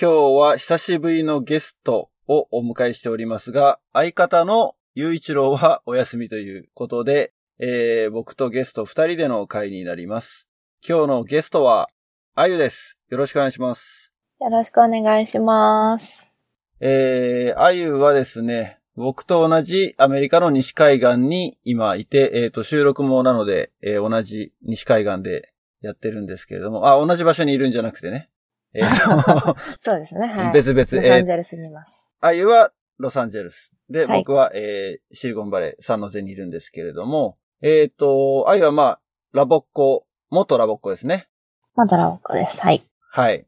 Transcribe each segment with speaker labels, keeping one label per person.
Speaker 1: 今日は久しぶりのゲストをお迎えしておりますが、相方の雄一郎はお休みということで、えー、僕とゲスト二人での会になります。今日のゲストは、あゆです。よろしくお願いします。
Speaker 2: よろしくお願いします。
Speaker 1: えー、あゆはですね、僕と同じアメリカの西海岸に今いて、えっ、と、収録もなので、えー同じ西海岸でやってるんですけれども、あ、同じ場所にいるんじゃなくてね。えっ、と、
Speaker 2: そうですね。はい。
Speaker 1: 別々、
Speaker 2: ロサ
Speaker 1: えー
Speaker 2: ンゼルスにいます。
Speaker 1: あゆはロサンゼルス。で、
Speaker 2: はい
Speaker 1: 僕は、えーシリコンバレー、サンノゼにいるんですけれども、えっ、と、あゆはまあ、ラボっ子、元ラボっ子ですね。
Speaker 2: まだラオコです。はい。
Speaker 1: はい。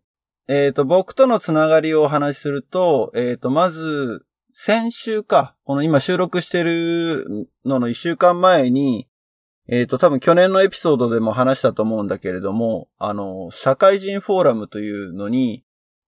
Speaker 1: えっ、と、僕とのつながりをお話しすると、えっ、と、まず、先週か、この今収録してるのの一週間前に、えっ、と、多分去年のエピソードでも話したと思うんだけれども、あの、社会人フォーラムというのに、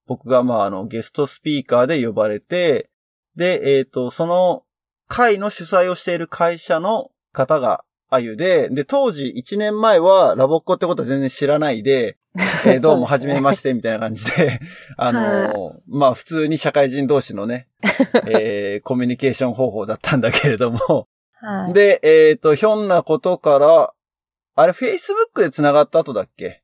Speaker 1: 僕がまあ、あの、ゲストスピーカーで呼ばれて、で、えっ、と、その会の主催をしている会社の方があゆで、で、当時1年前はラボっ子ってことは全然知らないで、えーどうも、はじめまして、みたいな感じで、あのーまあ、普通に社会人同士のね、えーコミュニケーション方法だったんだけれども、
Speaker 2: はい。
Speaker 1: で、えっ、と、ひょんなことから、あれ、Facebook で繋がった後だっけ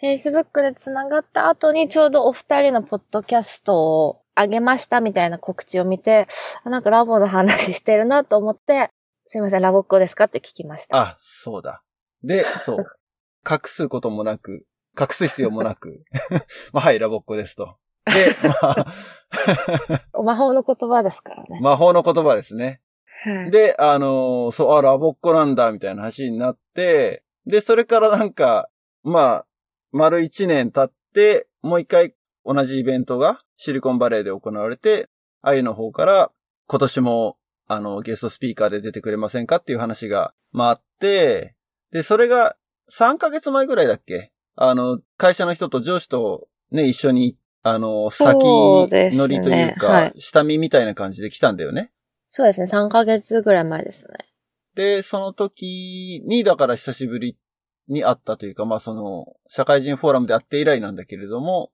Speaker 2: ？Facebook で繋がった後にちょうどお二人のポッドキャストを上げましたみたいな告知を見て、あなんかラボの話してるなと思って、すいません、ラボっ子ですかって聞きました。
Speaker 1: あ、そうだ。で、そう。隠すこともなく、隠す必要もなく、まあ、はい、ラボっ子ですと。で、まあ、
Speaker 2: 魔法の言葉ですからね。
Speaker 1: 魔法の言葉ですね。
Speaker 2: はい
Speaker 1: で、あのーそう、あ、ラボっ子なんだ、みたいな話になって、で、それからなんか、まあ、丸一年経って、もう一回同じイベントがシリコンバレーで行われて、あゆの方から、今年も、あの、ゲストスピーカーで出てくれませんかっていう話が回って、で、それが3ヶ月前ぐらいだっけあの、会社の人と上司とね、一緒に、あの、先乗りというか、
Speaker 2: はい
Speaker 1: 下見みたいな感じで来たんだよね。
Speaker 2: そうですね、3ヶ月ぐらい前ですね。
Speaker 1: で、その時に、だから久しぶりに会ったというか、まあその、社会人フォーラムで会って以来なんだけれども、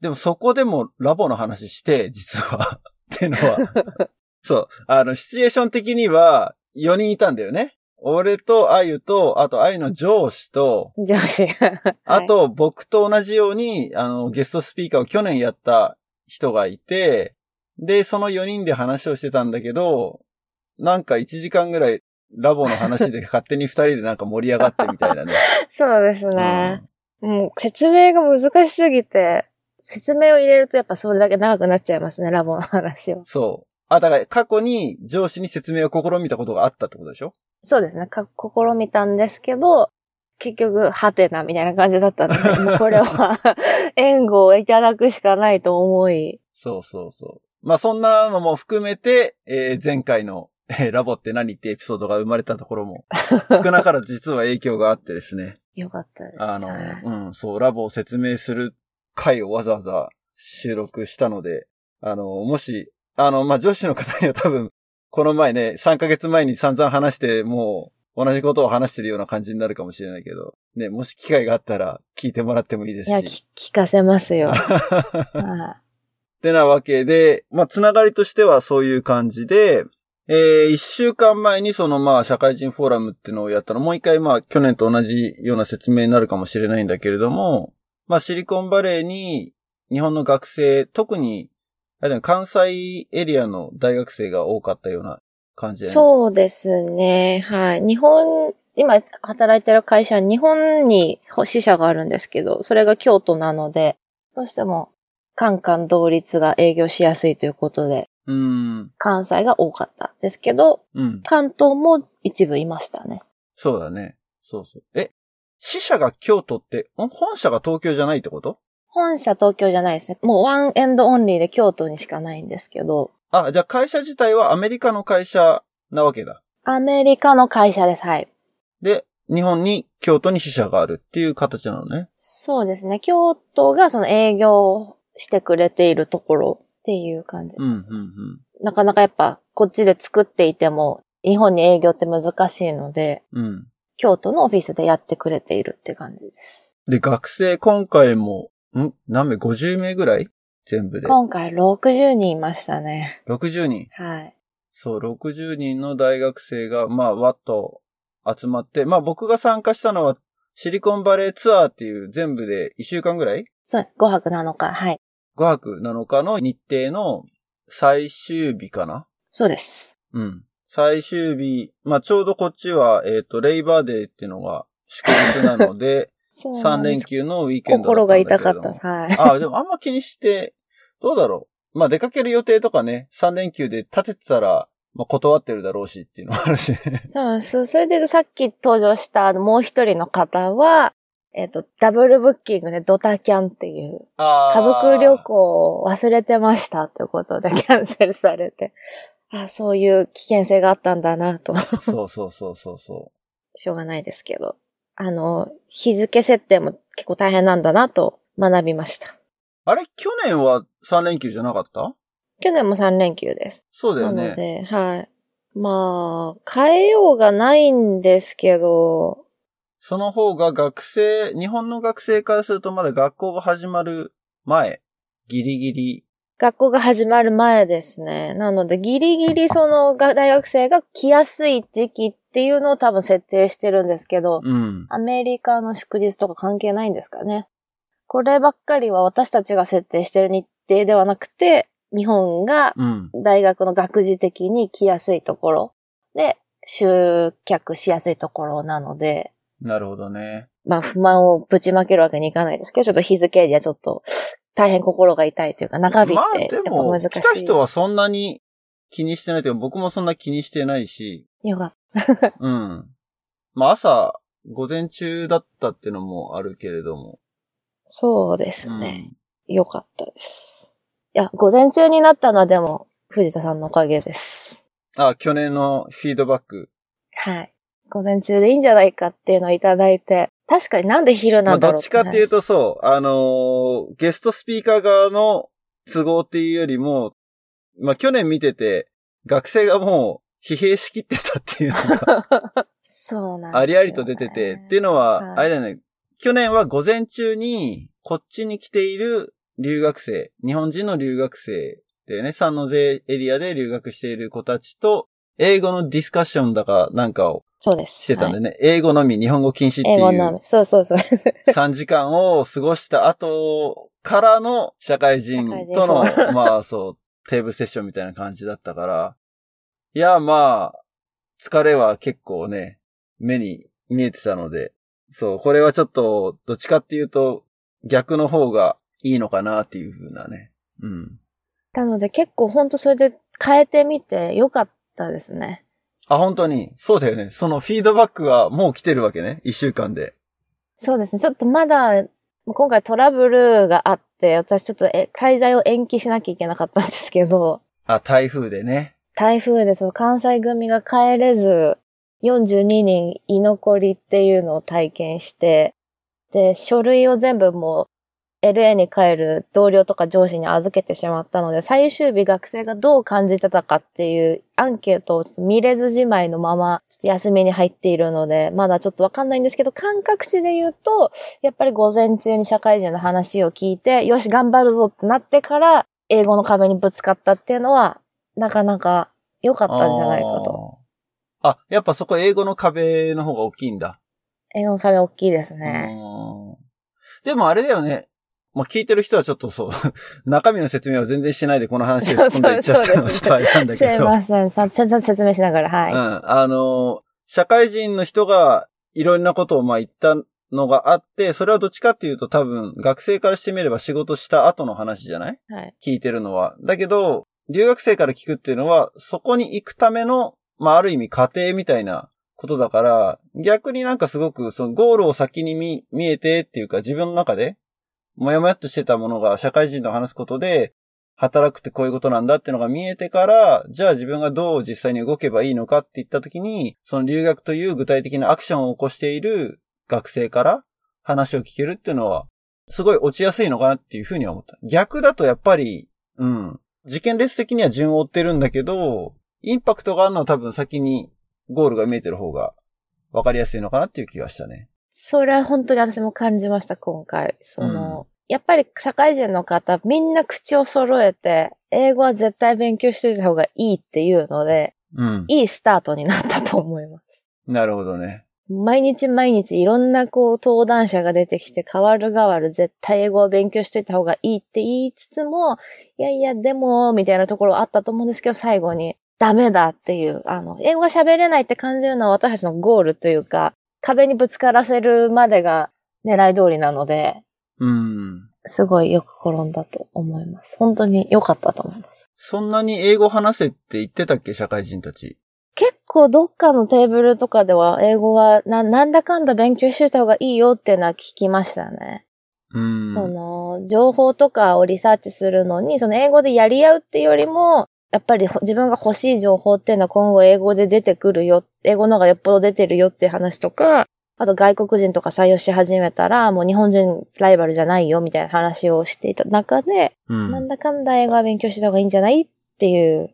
Speaker 1: でもそこでもラボの話して、実は、っていうのは、そう、あの、シチュエーション的には4人いたんだよね。俺とあゆと、あとあゆの上司と、
Speaker 2: 上司が。
Speaker 1: あと僕と同じように、あの、ゲストスピーカーを去年やった人がいて、で、その4人で話をしてたんだけど、なんか1時間ぐらいラボの話で 勝手に2人でなんか盛り上がってみたいなね。
Speaker 2: そうですね。もう説明が難しすぎて、説明を入れるとやっぱそれだけ長くなっちゃいますね、ラボの話を。
Speaker 1: そう。あ、だから過去に上司に説明を試みたことがあったってことでしょ？
Speaker 2: そうですね。か試みたんですけど、結局、ハテナみたいな感じだったので、もうこれは 援護をいただくしかないと思い。
Speaker 1: そうそうそう。まあそんなのも含めて、えー前回の、えーラボって何ってエピソードが生まれたところも、少なからず実は影響があってですね。
Speaker 2: よかったです。
Speaker 1: あの、
Speaker 2: はい
Speaker 1: うん、そう、ラボを説明する回をわざわざ収録したので、あの、もし、あの、まあ、女子の方には多分、この前ね、3ヶ月前に散々話して、もう、同じことを話してるような感じになるかもしれないけど、ね、もし機会があったら聞いてもらってもいいです
Speaker 2: いや、聞かせますよ。は
Speaker 1: ってなわけで、まあ、つながりとしてはそういう感じで、えー、一週間前にそのまあ、社会人フォーラムっていうのをやったの、もう一回まあ、去年と同じような説明になるかもしれないんだけれども、まあ、シリコンバレーに日本の学生、特に、関西エリアの大学生が多かったような感じ
Speaker 2: い。
Speaker 1: で、
Speaker 2: そうですね。はい。日本、今働いてる会社日本に支社があるんですけど、それが京都なので、どうしても、カンカン同率が営業しやすいということで、
Speaker 1: う。うん。
Speaker 2: 関西が多かったですけど、
Speaker 1: うん。
Speaker 2: 関東も一部いましたね。
Speaker 1: そうだね。そうそう。え、支社が京都って、ん本社が東京じゃないってこと？
Speaker 2: 本社東京じゃないですね。もう one and only で京都にしかないんですけど、
Speaker 1: あ、じゃあ会社自体はアメリカの会社なわけだ。
Speaker 2: アメリカの会社です。はい。
Speaker 1: で、日本に、京都に支社があるっていう形なのね。
Speaker 2: そうですね。京都がその営業をしてくれているところっていう感じです。
Speaker 1: うん、うん、うん。
Speaker 2: なかなかやっぱこっちで作っていても日本に営業って難しいので、
Speaker 1: うん。
Speaker 2: 京都のオフィスでやってくれているって感じです。
Speaker 1: で、学生今回も、ん？何名 ?50 名ぐらい？全部で。
Speaker 2: 今回60人いましたね。
Speaker 1: 60人。
Speaker 2: はい。
Speaker 1: そう、60人の大学生が、まあ、わっと集まって、まあ僕が参加したのは、シリコンバレーツアーっていう全部で1週間ぐらい？
Speaker 2: そう、5泊7日。はい。
Speaker 1: ?5 泊7日の日程の最終日かな？
Speaker 2: そうです。
Speaker 1: うん。最終日、まあちょうどこっちは、えっ、と、レイバーデーっていうのが祝日なので、3
Speaker 2: そうなんです
Speaker 1: 連休のウィーケンドだ
Speaker 2: 心が痛かった。はい。
Speaker 1: ああ、でもあんま気にして、どうだろう？まあ出かける予定とかね、3連休で立ててたら、まあ断ってるだろうしっていうのもあるしね。
Speaker 2: そうです。それでさっき登場したもう一人の方は、えっ、と、ダブルブッキングでドタキャンっていう、
Speaker 1: あ
Speaker 2: 家族旅行を忘れてましたということでキャンセルされて、あそういう危険性があったんだなと、
Speaker 1: そうそうそうそうそ
Speaker 2: しょうがないですけど、あの、日付設定も結構大変なんだなと学びました。
Speaker 1: う。あれ？去年は3連休じゃなかった？
Speaker 2: 去年も3連休です。
Speaker 1: そうだよね。
Speaker 2: なので、はい。まあ、変えようがないんですけど、
Speaker 1: その方が学生、日本の学生からするとまだ学校が始まる前、ギリギリ。
Speaker 2: 学校が始まる前ですね。なので、ギリギリそのが大学生が来やすい時期っていうのを多分設定してるんですけど、
Speaker 1: うん。
Speaker 2: アメリカの祝日とか関係ないんですかね。こればっかりは私たちが設定してる日程ではなくて、日本が
Speaker 1: うん。
Speaker 2: 大学の学時的に来やすいところで集客しやすいところなので、
Speaker 1: なるほどね。
Speaker 2: まあ不満をぶちまけるわけにいかないですけど、ちょっと日付にはちょっと大変心が痛いというか、長引い
Speaker 1: まあ
Speaker 2: て、やっぱ
Speaker 1: でも、
Speaker 2: 難しい。
Speaker 1: 来た人はそんなに気にしてないというか、僕もそんな気にしてないし、
Speaker 2: よかった。
Speaker 1: うん。まあ朝、午前中だったっていうのもあるけれども。
Speaker 2: そうです
Speaker 1: うん
Speaker 2: ね。よかったです。いや、午前中になったのはでも、藤田さんのおかげです。
Speaker 1: あ、去年のフィードバック。
Speaker 2: はい。午前中でいいんじゃないかっていうのをいただいて、確かになんで昼
Speaker 1: まあ
Speaker 2: なんだろう
Speaker 1: どっちかっていうとそう、あのーゲストスピーカー側の都合っていうよりも、まあ去年見てて、学生がもう疲弊しきってたっていうのが
Speaker 2: そうなんね、
Speaker 1: ありありと出てて、っていうのは、
Speaker 2: はい。
Speaker 1: あれだよね、去年は午前中にこっちに来ている留学生、日本人の留学生でね、サンノゼエリアで留学している子たちと、英語のディスカッションだかなんかを
Speaker 2: そうです。
Speaker 1: してたんで
Speaker 2: はい
Speaker 1: ね、英語のみ日本語禁止っていう
Speaker 2: 英語のみ。そうそうそう。
Speaker 1: 3時間を過ごした後からの社会人との まあそう、テーブルセッションみたいな感じだったから、いや、まあ、疲れは結構ね、目に見えてたので、そう、これはちょっと、どっちかっていうと、逆の方がいいのかなっていう風なね。うん。
Speaker 2: なので結構ほんとそれで変えてみてよかったですね。
Speaker 1: あ、本当に、そうだよね。そのフィードバックがもう来てるわけね。一週間で。
Speaker 2: そうですね。ちょっとまだ、今回トラブルがあって、私ちょっとえ滞在を延期しなきゃいけなかったんですけど、
Speaker 1: あ、台風でね。
Speaker 2: 台風でその関西組が帰れず、42人居残りっていうのを体験して、で、書類を全部もう LA に帰る同僚とか上司に預けてしまったので、最終日学生がどう感じてたかっていうアンケートをちょっと見れずじまいのまま、ちょっと休みに入っているので、まだちょっとわかんないんですけど、感覚値で言うと、やっぱり午前中に社会人の話を聞いて、よし、頑張るぞってなってから、英語の壁にぶつかったっていうのは、なかなか良かったんじゃないかと。
Speaker 1: あー。あ、やっぱそこ英語の壁の方が大きいんだ。
Speaker 2: 英語の壁大きいですね。
Speaker 1: うんでもあれだよね。まあ、聞いてる人はちょっとそう、中身の説明を全然しないでこの話で突っ込んでいっちゃったのはちょっとあれなんだ
Speaker 2: す
Speaker 1: けど。
Speaker 2: いません。さ全然説明しながら、はい。
Speaker 1: うん。あの、社会人の人がいろんなことをまあ言ったのがあって、それはどっちかっていうと多分学生からしてみれば仕事した後の話じゃない？
Speaker 2: はい。
Speaker 1: 聞いてるのは。だけど、留学生から聞くっていうのは、そこに行くための、まあある意味過程みたいなことだから、逆になんかすごくそのゴールを先に見、見えてっていうか自分の中で、もやもやっとしてたものが社会人と話すことで、働くってこういうことなんだっていうのが見えてから、じゃあ自分がどう実際に動けばいいのかって言った時に、その留学という具体的なアクションを起こしている学生から話を聞けるっていうのは、すごい落ちやすいのかなっていうふうに思った。逆だとやっぱり、うん。事件列的には順を追ってるんだけど、インパクトがあるのは多分先にゴールが見えてる方が分かりやすいのかなっていう気がしたね。
Speaker 2: それは本当に私も感じました、今回。その、やっぱり社会人の方、みんな口を揃えて、英語は絶対勉強しておいた方がいいっていうので、
Speaker 1: うん。
Speaker 2: いいスタートになったと思います。
Speaker 1: なるほどね。
Speaker 2: 毎日毎日いろんなこう登壇者が出てきて変わる変わる絶対英語を勉強しといた方がいいって言いつつも、いやいやでも、みたいなところあったと思うんですけど、最後にダメだっていう、あの、英語が喋れないって感じるのは私たちのゴールというか、壁にぶつからせるまでが狙い通りなので、
Speaker 1: うん。
Speaker 2: すごいよく転んだと思います。本当に良かったと思います。
Speaker 1: そんなに英語話せって言ってたっけ？社会人たち。
Speaker 2: 結構どっかのテーブルとかでは英語はななんだかんだ勉強してた方がいいよっていうのは聞きましたね。
Speaker 1: うん。
Speaker 2: その、情報とかをリサーチするのに、その英語でやり合うっていうよりも、やっぱりほ自分が欲しい情報っていうのは今後英語で出てくるよ、英語の方がよっぽど出てるよっていう話とか、あと外国人とか採用し始めたら、もう日本人ライバルじゃないよみたいな話をしていた中で、
Speaker 1: うん。
Speaker 2: なんだかんだ英語は勉強した方がいいんじゃないっていう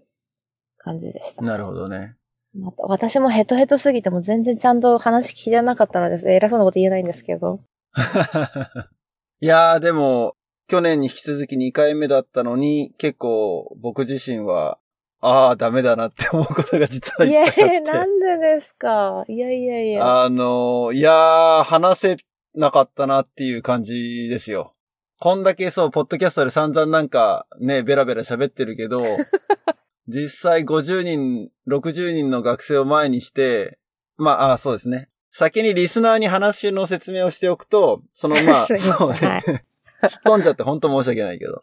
Speaker 2: 感じでした。
Speaker 1: なるほどね。
Speaker 2: また私もヘトヘトすぎても全然ちゃんと話聞いてなかったので、偉そうなこと言えないんですけど。
Speaker 1: いやー、でも、去年に引き続き2回目だったのに、結構僕自身は、ああ、ダメだなって思うことが実はいいっ
Speaker 2: やいや、
Speaker 1: ぱいあって。
Speaker 2: なんでですか？いやいやいや。
Speaker 1: あのー、いやー、話せなかったなっていう感じですよ。こんだけそう、ポッドキャストで散々なんかね、ベラベラ喋ってるけど、実際50人、60人の学生を前にして、まあ、あそうですね。先にリスナーに話の説明をしておくと、そのまあ、そうね。
Speaker 2: はい
Speaker 1: す っ飛んじゃって本当申し訳ないけど。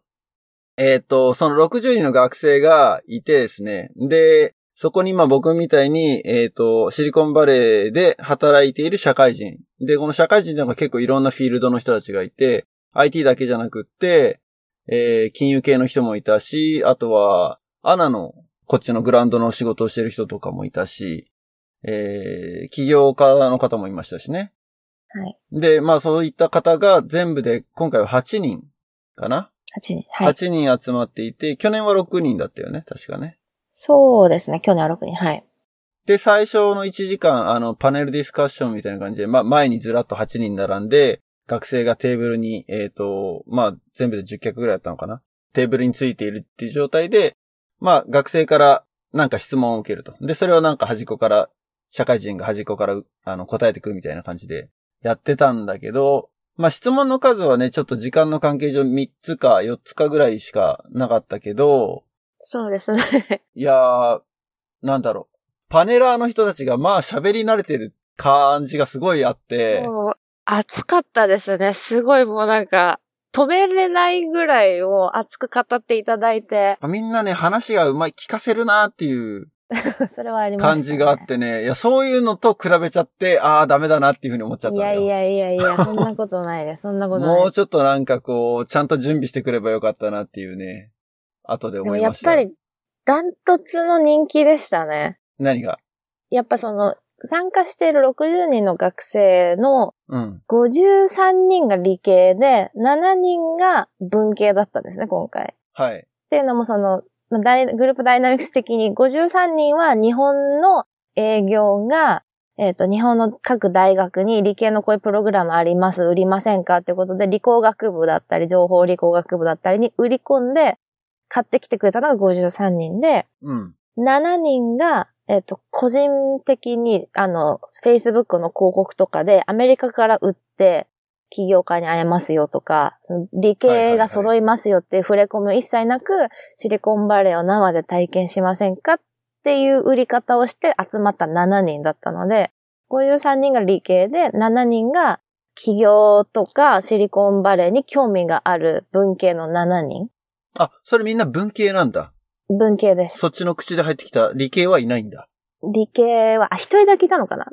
Speaker 1: えっ、と、その60人の学生がいてですね。で、そこに今僕みたいに、えっ、と、シリコンバレーで働いている社会人。で、この社会人っていうのが結構いろんなフィールドの人たちがいて、IT だけじゃなくって、えー金融系の人もいたし、あとは、アナの、こっちのグランドの仕事をしてる人とかもいたし、えー起業家の方もいましたしね。
Speaker 2: はい。
Speaker 1: で、まあそういった方が全部で今回は8人かな、
Speaker 2: 8人。はい。
Speaker 1: ?8 人集まっていて、去年は6人だったよね、確かね。
Speaker 2: そうですね。去年は6人。はい。
Speaker 1: で、最初の1時間、あの、パネルディスカッションみたいな感じで、まあ前にずらっと8人並んで、学生がテーブルに、えっ、と、まあ全部で10脚ぐらいだったのかな？テーブルについているっていう状態で、まあ学生からなんか質問を受けると。で、それをなんか端っこから、社会人が端っこからあの答えてくるみたいな感じでやってたんだけど、まあ質問の数はね、ちょっと時間の関係上3つか4つかぐらいしかなかったけど、
Speaker 2: そうですね。
Speaker 1: いやー、なんだろう。パネラーの人たちがまあ喋り慣れてる感じがすごいあって、
Speaker 2: もう、熱かったですね。すごいもうなんか、止めれないぐらいを熱く語っていただいて、
Speaker 1: みんなね、話がうまい、聞かせるなっていう
Speaker 2: それはありました、ね。
Speaker 1: 感じがあってね、いや、そういうのと比べちゃって、ああ、ダメだなっていうふうに思っちゃった
Speaker 2: い。やいやいやいや、そんなことないです。そんなことないです。
Speaker 1: もうちょっとなんかこう、ちゃんと準備してくればよかったなっていうね、後で
Speaker 2: でも
Speaker 1: 思いました。
Speaker 2: やっぱり、ダントツの人気でしたね。
Speaker 1: 何が？
Speaker 2: やっぱその、参加している60人の学生の
Speaker 1: うん。
Speaker 2: 53人が理系で、7人が文系だったんですね、今回。
Speaker 1: はい。
Speaker 2: っていうのもその、まあグループダイナミクス的に53人は日本の営業が、えっ、と、日本の各大学に理系のこういうプログラムあります、売りませんかってことで、理工学部だったり、情報理工学部だったりに売り込んで、買ってきてくれたのが53人で、
Speaker 1: うん。
Speaker 2: 7人が、えっ、と、個人的に、あの、Facebook の広告とかでアメリカから売って、起業家に会えますよとか、その理系が揃いますよっていう触れ込みを一切なく、シリコンバレーを生で体験しませんかっていう売り方をして集まった7人だったので、53人が理系で、7人が起業とかシリコンバレーに興味がある文系の7人。
Speaker 1: あ、それみんな文系なんだ。
Speaker 2: 文系です。
Speaker 1: そっちの口で入ってきた理系はいないんだ。
Speaker 2: 理系は、あ、一人だけいたのかな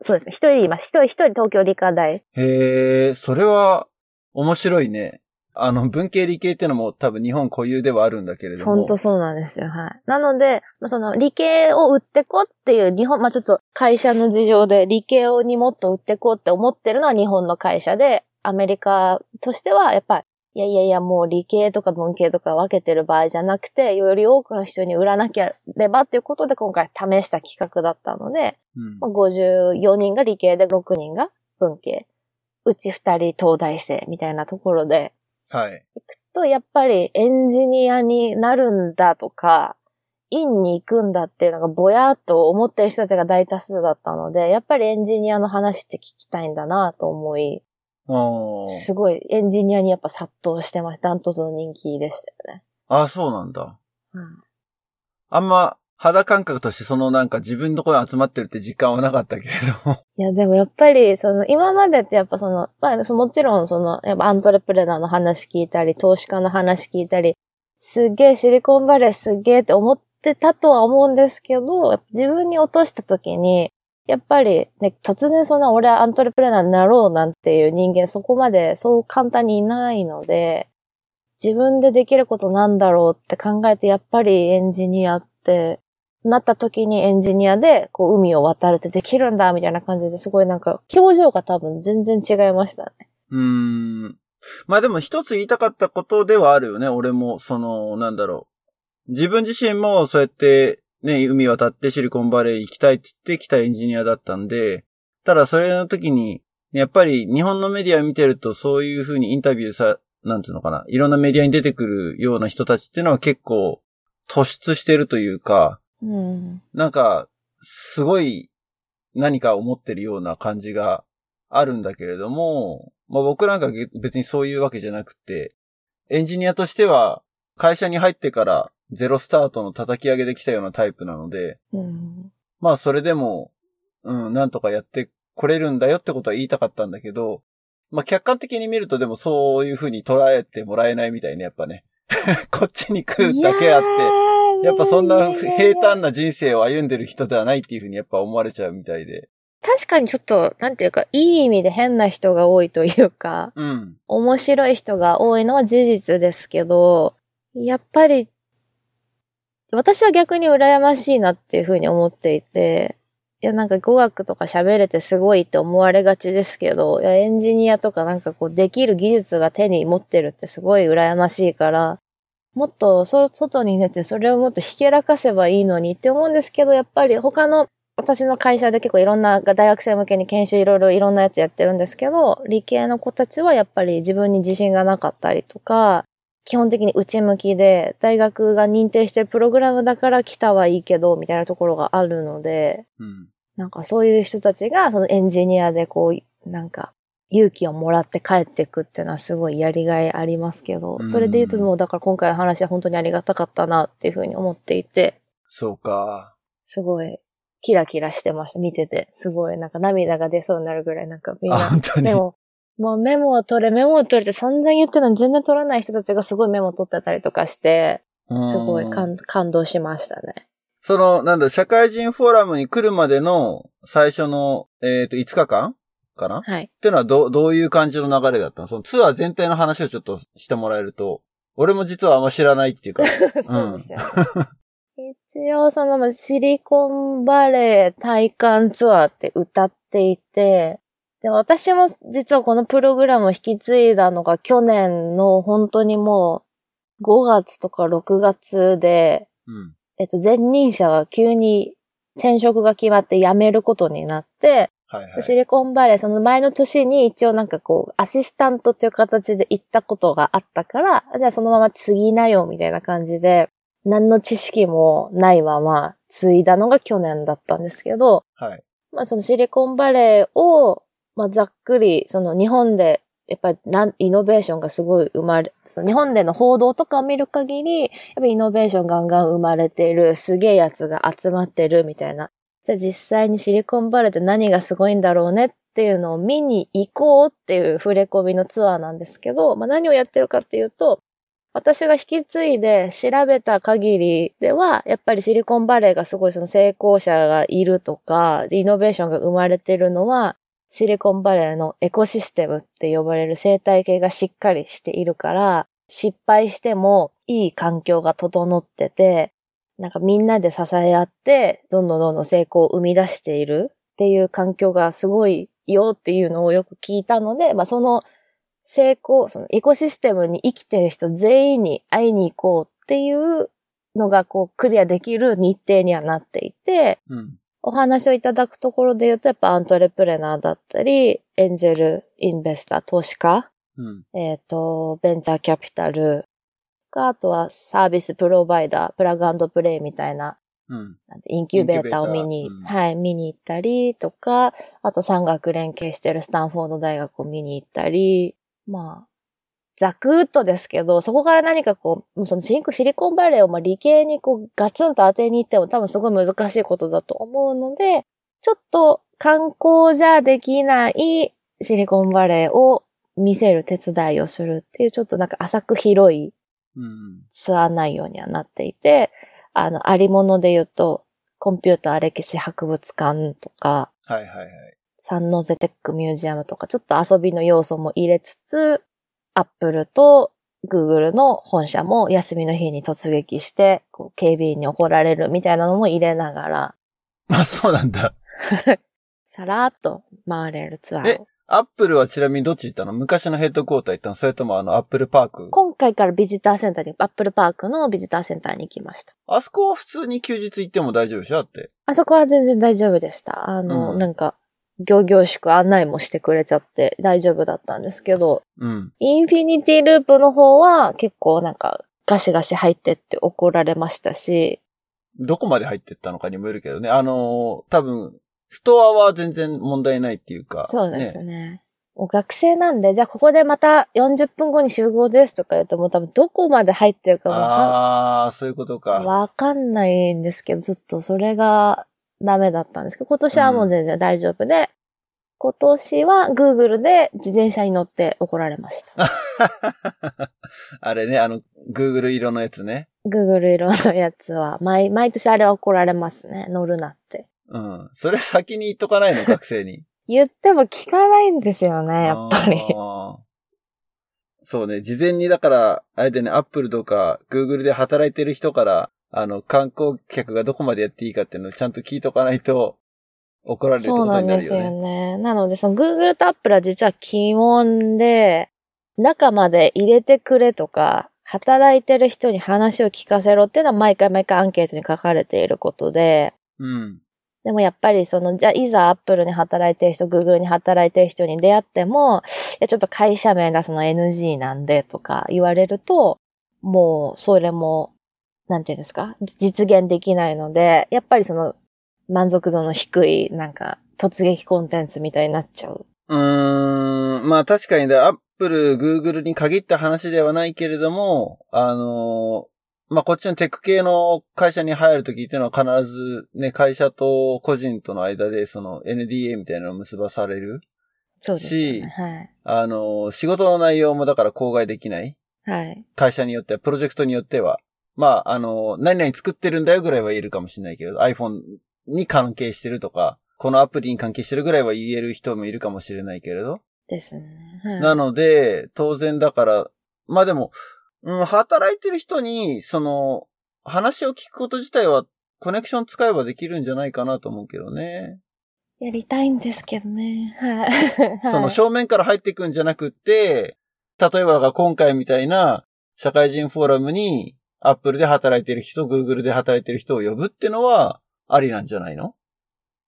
Speaker 2: そうですね。一人います。一人、一人東京理科大。
Speaker 1: へえ、それは面白いね。あの、文系理系ってのも多分日本固有ではあるんだけれども。
Speaker 2: 本当そうなんですよ。はい。なので、まあ、その理系を売ってこっていう日本、まあ、ちょっと会社の事情で理系にもっと売ってこうって思ってるのは日本の会社で、アメリカとしてはやっぱり、いやいやいや、もう理系とか文系とか分けてる場合じゃなくて、より多くの人に売らなければっていうことで今回試した企画だったので、
Speaker 1: うん
Speaker 2: まあ、54人が理系で6人が文系。うち2人東大生みたいなところで、
Speaker 1: はい。
Speaker 2: 行くと、やっぱりエンジニアになるんだとか、院に行くんだっていうのがぼやっと思ってる人たちが大多数だったので、やっぱりエンジニアの話って聞きたいんだなと思い、
Speaker 1: あ
Speaker 2: すごいエンジニアにやっぱ殺到してました。ダントツの人気でしたよね。
Speaker 1: あ。あ、そうなんだ。
Speaker 2: うん
Speaker 1: あんま肌感覚としてそのなんか自分のところに集まってるって実感はなかったけれども。
Speaker 2: いや、でもやっぱり、その、今までってやっぱその、まあ、そもちろんその、やっぱアントレプレナーの話聞いたり、投資家の話聞いたり、すっげえシリコンバレーすっげえって思ってたとは思うんですけど、自分に落とした時に、やっぱりね、突然そんな俺はアントレプレナーになろうなんていう人間そこまでそう簡単にいないので、自分でできることなんだろうって考えて、やっぱりエンジニアって、なった時にエンジニアで、こう、海を渡るってできるんだ、みたいな感じですごいなんか、表情が多分全然違いましたね。
Speaker 1: うん。まあでも一つ言いたかったことではあるよね。俺も、その、なんだろう。自分自身もそうやって、ね、海渡ってシリコンバレー行きたいって言って来たエンジニアだったんで、ただそれの時に、やっぱり日本のメディア見てるとそういう風にインタビューさ、なんていうのかな。いろんなメディアに出てくるような人たちっていうのは結構突出してるというか、
Speaker 2: うん。
Speaker 1: なんか、すごい何か思ってるような感じがあるんだけれども、まあ僕なんかげ別にそういうわけじゃなくて、エンジニアとしては会社に入ってからゼロスタートの叩き上げできたようなタイプなので、
Speaker 2: うん。
Speaker 1: まあそれでも、うん、なんとかやってこれるんだよってことは言いたかったんだけど、まあ客観的に見るとでもそういう風に捉えてもらえないみたいね、やっぱね。こっちに来るだけあって、
Speaker 2: て
Speaker 1: やっぱそんな平坦な人生を歩んでる人ではないっていうふうにやっぱ思われちゃうみたいで。
Speaker 2: 確かにちょっと、なんていうか、いい意味で変な人が多いというか、
Speaker 1: うん。
Speaker 2: 面白い人が多いのは事実ですけど、やっぱり、私は逆に羨ましいなっていうふうに思っていて、いや、なんか語学とか喋れてすごいって思われがちですけど、いや、エンジニアとかなんかこうできる技術が手に持ってるってすごい羨ましいから、もっとそ外に出てそれをもっとひけらかせばいいのにって思うんですけど、やっぱり他の私の会社で結構いろんな大学生向けに研修いろいろいろんなやつやってるんですけど、理系の子たちはやっぱり自分に自信がなかったりとか、基本的に内向きで、大学が認定してるプログラムだから来たはいいけど、みたいなところがあるので、
Speaker 1: うん。
Speaker 2: なんかそういう人たちがそのエンジニアでこう、なんか勇気をもらって帰っていくっていうのはすごいやりがいありますけど
Speaker 1: う、ん
Speaker 2: それで言うともうだから今回の話は本当にありがたかったなっていうふうに思っていて、
Speaker 1: そうか。
Speaker 2: すごいキラキラしてました。見てて。すごいなんか涙が出そうになるぐらいなんかみん
Speaker 1: あ、
Speaker 2: な
Speaker 1: 本当に
Speaker 2: メ。モ、もうメモを取れ、メモを取れって散々言ってるのに全然取らない人たちがすごいメモ取ってたりとかして、すごい
Speaker 1: うん
Speaker 2: 感感動しましたね。
Speaker 1: その、なんだ、社会人フォーラムに来るまでの最初の、えっ、と、5日間かな？っ
Speaker 2: はい。
Speaker 1: てのはどう、どういう感じの流れだったの？そのツアー全体の話をちょっとしてもらえると、俺も実はあんま知らないっていうか、
Speaker 2: そうですよね。一応そのまあシリコンバレー体感ツアーって歌っていて、で、私も実はこのプログラムを引き継いだのが去年の本当にもう5月とか6月で、
Speaker 1: うん。
Speaker 2: えっと、前任者が急に転職が決まって辞めることになって、
Speaker 1: はいはい。
Speaker 2: シリコンバレー、その前の年に一応なんかこう、アシスタントっていう形で行ったことがあったから、じゃあそのまま継ぎなよ、みたいな感じで、何の知識もないまま継いだのが去年だったんですけど、
Speaker 1: はい。
Speaker 2: まあそのシリコンバレーを、まあざっくり、その日本で、やっぱりなイノベーションがすごい生まれ、その日本での報道とかを見る限り、やっぱイノベーションガンガン生まれてる、すげえやつが集まってるみたいな。じゃあ実際にシリコンバレーって何がすごいんだろうねっていうのを見に行こうっていう触れ込みのツアーなんですけど、まあ何をやってるかっていうと、私が引き継いで調べた限りでは、やっぱりシリコンバレーがすごいその成功者がいるとか、イノベーションが生まれてるのは、シリコンバレーのエコシステムって呼ばれる生態系がしっかりしているから、失敗してもいい環境が整ってて、なんかみんなで支え合って、どんどんどんどん成功を生み出しているっていう環境がすごいよっていうのをよく聞いたので、まあその成功、そのエコシステムに生きてる人全員に会いに行こうっていうのがこうクリアできる日程にはなっていて、
Speaker 1: うん。
Speaker 2: お話をいただくところで言うと、やっぱアントレプレナーだったり、エンジェル、インベスター、投資家
Speaker 1: うん。
Speaker 2: えっ、と、ベンチャーキャピタルか、あとはサービスプロバイダー、プラグプレイみたいな、
Speaker 1: うん。
Speaker 2: インキュベーターを見に、はい、見に行ったりとか、あと産学連携してるスタンフォード大学を見に行ったり、まあ、ざくっとですけど、そこから何かこう、そのシンクシリコンバレーをまあ理系にこうガツンと当てに行っても多分すごい難しいことだと思うので、ちょっと観光じゃできないシリコンバレーを見せる手伝いをするっていうちょっとなんか浅く広い
Speaker 1: うん。
Speaker 2: ツアー内容にはなっていて、あの、ありもので言うと、コンピューター歴史博物館とか、
Speaker 1: はいはいはい。
Speaker 2: サンノゼテックミュージアムとか、ちょっと遊びの要素も入れつつ、アップルとグーグルの本社も休みの日に突撃して、こう警備員に怒られるみたいなのも入れながら、
Speaker 1: あ、そうなんだ。
Speaker 2: さらっと回れるツアー
Speaker 1: え
Speaker 2: を。
Speaker 1: アップルはちなみにどっち行ったの？昔のヘッドクォーター行ったの？それともあのアップルパーク
Speaker 2: 今回からビジターセンターに、アップルパークのビジターセンターに行きました。
Speaker 1: あそこは普通に休日行っても大丈夫でしょ？だって。
Speaker 2: あそこは全然大丈夫でした。あの、
Speaker 1: うん
Speaker 2: なんか、行々しく案内もしてくれちゃって大丈夫だったんですけど、
Speaker 1: うん。
Speaker 2: インフィニティループの方は結構なんかガシガシ入ってって怒られましたし、
Speaker 1: どこまで入ってったのかにもよるけどね。あのー多分、ストアは全然問題ないっていうか。
Speaker 2: そうです
Speaker 1: ね。
Speaker 2: ね。お学生なんで、じゃあここでまた40分後に集合ですとか言うともう多分どこまで入ってるかもわ
Speaker 1: ああ、そういうことか。
Speaker 2: わかんないんですけど、ちょっとそれがダメだったんですけど、今年はもう全然大丈夫で、今年は Google で自転車に乗って怒られました。
Speaker 1: あれね、あの、Google 色のやつね。
Speaker 2: Google 色のやつは、毎、毎年あれは怒られますね。乗るなって。
Speaker 1: うん。それ先に言っとかないの、学生に。
Speaker 2: 言っても聞かないんですよね、やっぱり。
Speaker 1: そうね、事前にだから、あれでね、Apple とか Google で働いてる人から、あの、観光客がどこまでやっていいかっていうのをちゃんと聞いとかないと、怒られるって
Speaker 2: そう
Speaker 1: こと
Speaker 2: なんですよ
Speaker 1: になるよね。
Speaker 2: ね。なので、その Google と Apple は実は鬼門で、中まで入れてくれとか、働いてる人に話を聞かせろっていうのは毎回毎回アンケートに書かれていることで、
Speaker 1: うん。
Speaker 2: でもやっぱりその、じゃあいざ Apple に働いてる人、Google に働いてる人に出会っても、いやちょっと会社名出すの NG なんでとか言われると、もうそれも、なんていうんですか？実現できないので、やっぱりその満足度の低い、なんか突撃コンテンツみたいになっちゃう。
Speaker 1: うーん、まあ確かにね、Apple、Google に限った話ではないけれども、あのーまあこっちのテック系の会社に入るときっていうのは必ずね、会社と個人との間でその NDA みたいなのを結ばされる。
Speaker 2: そうですよね。
Speaker 1: あのー仕事の内容もだから口外できない。
Speaker 2: はい。はい。
Speaker 1: 会社によっては、プロジェクトによっては。まあ、あのー何々作ってるんだよぐらいは言えるかもしれないけど、iPhone に関係してるとか、このアプリに関係してるぐらいは言える人もいるかもしれないけれど。
Speaker 2: ですね。はい
Speaker 1: なので、当然だから、まあでも、うん、働いてる人に、その、話を聞くこと自体は、コネクション使えばできるんじゃないかなと思うけどね。
Speaker 2: やりたいんですけどね。はい。
Speaker 1: その正面から入っていくんじゃなくって、例えばだから今回みたいな社会人フォーラムに、アップルで働いてる人、グーグルで働いてる人を呼ぶってのは、ありなんじゃないの？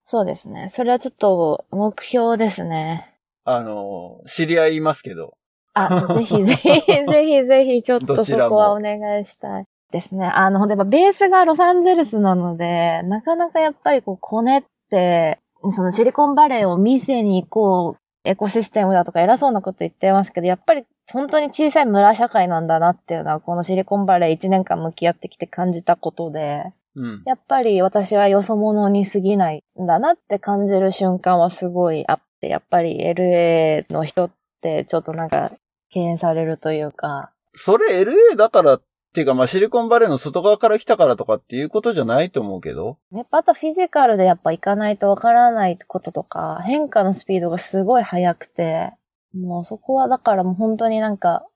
Speaker 2: そうですね。それはちょっと目標ですね。
Speaker 1: あの、知り合いいますけど。
Speaker 2: あ、ぜひ ぜひ、ぜひぜひ、ちょっとそこはお願いしたいですね。あの、ほんで、やっぱベースがロサンゼルスなので、なかなかやっぱりこう、コネって、そのシリコンバレーを見せに行こう、エコシステムだとか偉そうなこと言ってますけど、やっぱり本当に小さい村社会なんだなっていうのは、このシリコンバレー1年間向き合ってきて感じたことで、
Speaker 1: うん。
Speaker 2: やっぱり私はよそ者に過ぎないんだなって感じる瞬間はすごいあって、やっぱり LA の人ってちょっとなんか敬遠されるというか、
Speaker 1: それ LA だからっていうか、まあ、シリコンバレーの外側から来たからとかっていうことじゃないと思うけど。
Speaker 2: やっぱあとフィジカルでやっぱ行かないとわからないこととか、変化のスピードがすごい速くて、もうそこはだからもう本当になんか、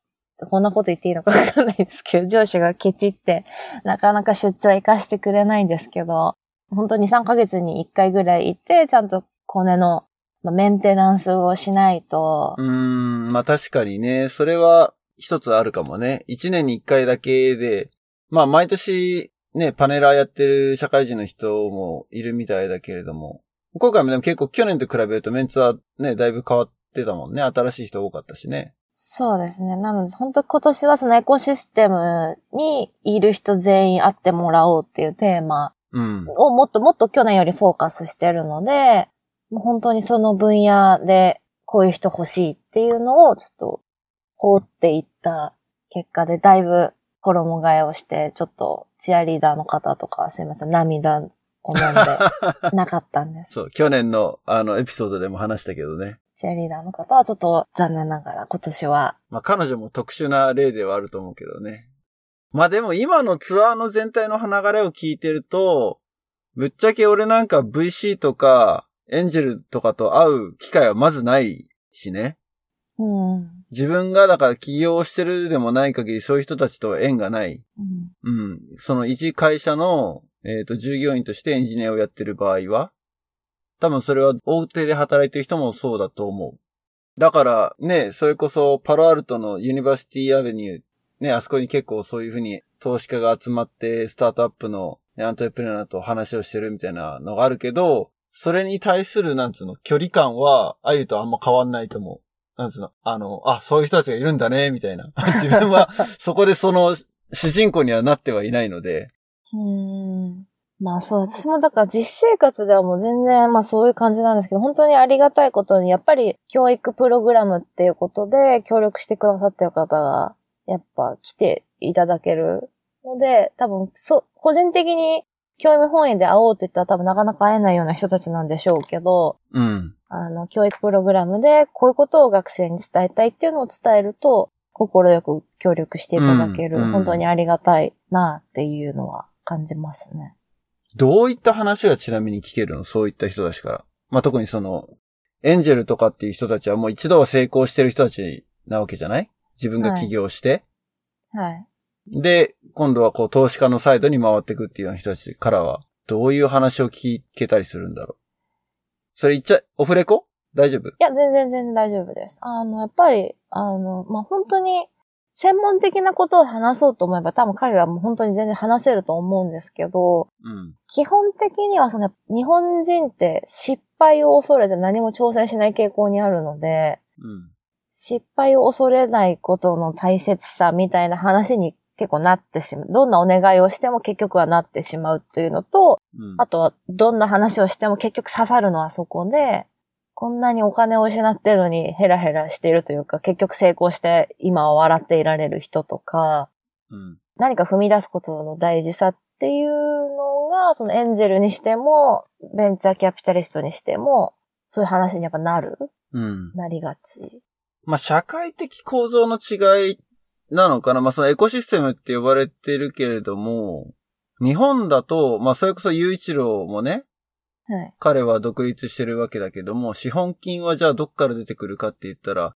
Speaker 2: こんなこと言っていいのかわかんないですけど、上司がケチって、なかなか出張行かしてくれないんですけど、本当に3ヶ月に1回ぐらい行って、ちゃんとコネのメンテナンスをしないと。
Speaker 1: う、ん、まあ確かにね、それは一つあるかもね。一年に一回だけで、まあ毎年ね、パネラーやってる社会人の人もいるみたいだけれども、今回もでも結構去年と比べるとメンツはね、だいぶ変わってたもんね。新しい人多かったしね。
Speaker 2: そうですね。なので、本当今年はそのエコシステムにいる人全員会ってもらおうっていうテーマ
Speaker 1: うん。
Speaker 2: をもっともっと去年よりフォーカスしてるので、もう本当にその分野でこういう人欲しいっていうのをちょっと放っていった結果で、だいぶ衣替えをして、ちょっとチアリーダーの方とかすいません、涙を飲んでなかったんです。
Speaker 1: そう、去年のあのエピソードでも話したけどね。
Speaker 2: チアリーダーの方はちょっと残念ながら今年は。
Speaker 1: まあ彼女も特殊な例ではあると思うけどね。まあでも今のツアーの全体の流れを聞いてると、ぶっちゃけ俺なんか VC とかエンジェルとかと会う機会はまずないしね。
Speaker 2: うん。
Speaker 1: 自分がだから起業してるでもない限りそういう人たちと縁がない。
Speaker 2: うん。
Speaker 1: うん。その一会社の、えっ、と、従業員としてエンジニアをやってる場合は、多分それは大手で働いてる人もそうだと思う。だからね、それこそパロアルトのユニバーシティアベニュー、ね、あそこに結構そういうふうに投資家が集まってスタートアップの、ね、アントレプレナーと話をしてるみたいなのがあるけど、それに対する、なんつうの、距離感は、あゆとあんま変わんないと思う。なんつうの、あの、あ、そういう人たちがいるんだね、みたいな。自分は、そこでその、主人公にはなってはいないので、
Speaker 2: うん。まあそう、私もだから実生活ではもう全然まあそういう感じなんですけど、本当にありがたいことに、やっぱり教育プログラムっていうことで協力してくださってる方が、やっぱ来ていただけるので、多分、そう、個人的に興味本位で会おうと言ったら多分なかなか会えないような人たちなんでしょうけど、
Speaker 1: うん。
Speaker 2: あの、教育プログラムでこういうことを学生に伝えたいっていうのを伝えると、心よく協力していただける、
Speaker 1: うんうん
Speaker 2: 本当にありがたいなっていうのは感じますね。
Speaker 1: どういった話がちなみに聞けるの？そういった人たちから。まあ、特にその、エンジェルとかっていう人たちはもう一度は成功してる人たちなわけじゃない？自分が起業して。
Speaker 2: はい。
Speaker 1: で、今度はこう投資家のサイドに回っていくっていうような人たちからは、どういう話を聞けたりするんだろう？それ言っちゃ、オフレコ？大丈夫？
Speaker 2: いや、全然全然大丈夫です。あの、やっぱり、あの、まあ、本当に、専門的なことを話そうと思えば、多分彼らも本当に全然話せると思うんですけど、
Speaker 1: うん。
Speaker 2: 基本的にはその、日本人って失敗を恐れて何も挑戦しない傾向にあるので、
Speaker 1: うん。
Speaker 2: 失敗を恐れないことの大切さみたいな話に結構なってしまう。どんなお願いをしても結局はなってしまうというのと、
Speaker 1: うん。
Speaker 2: あとはどんな話をしても結局刺さるのはそこで、こんなにお金を失ってるのにヘラヘラしているというか、結局成功して今は笑っていられる人とか、
Speaker 1: うん。
Speaker 2: 何か踏み出すことの大事さっていうのが、そのエンジェルにしても、ベンチャーキャピタリストにしても、そういう話にやっぱなる？
Speaker 1: うん。
Speaker 2: なりがち。
Speaker 1: まあ、社会的構造の違いなのかな？まあ、そのエコシステムって呼ばれてるけれども、日本だと、まあ、それこそ雄一郎もね、
Speaker 2: はい。
Speaker 1: 彼は独立してるわけだけども、資本金はじゃあどっから出てくるかって言ったら、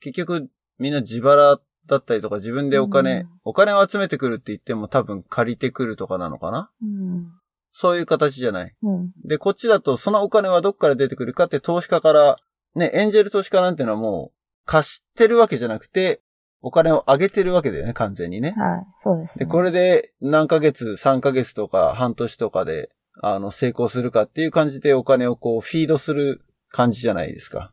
Speaker 1: 結局みんな自腹だったりとか自分でお金、
Speaker 2: うん
Speaker 1: お金を集めてくるって言っても多分借りてくるとかなのかな？
Speaker 2: うん。
Speaker 1: そういう形じゃない。
Speaker 2: うん。
Speaker 1: で、こっちだとそのお金はどっから出てくるかって投資家から、ね、エンジェル投資家なんてのはもう貸してるわけじゃなくて、お金を上げてるわけだよね、完全にね。
Speaker 2: はい。そうです、
Speaker 1: で、
Speaker 2: ね。
Speaker 1: これで何ヶ月、3ヶ月とか半年とかで、あの、成功するかっていう感じでお金をこう、フィードする感じじゃないですか。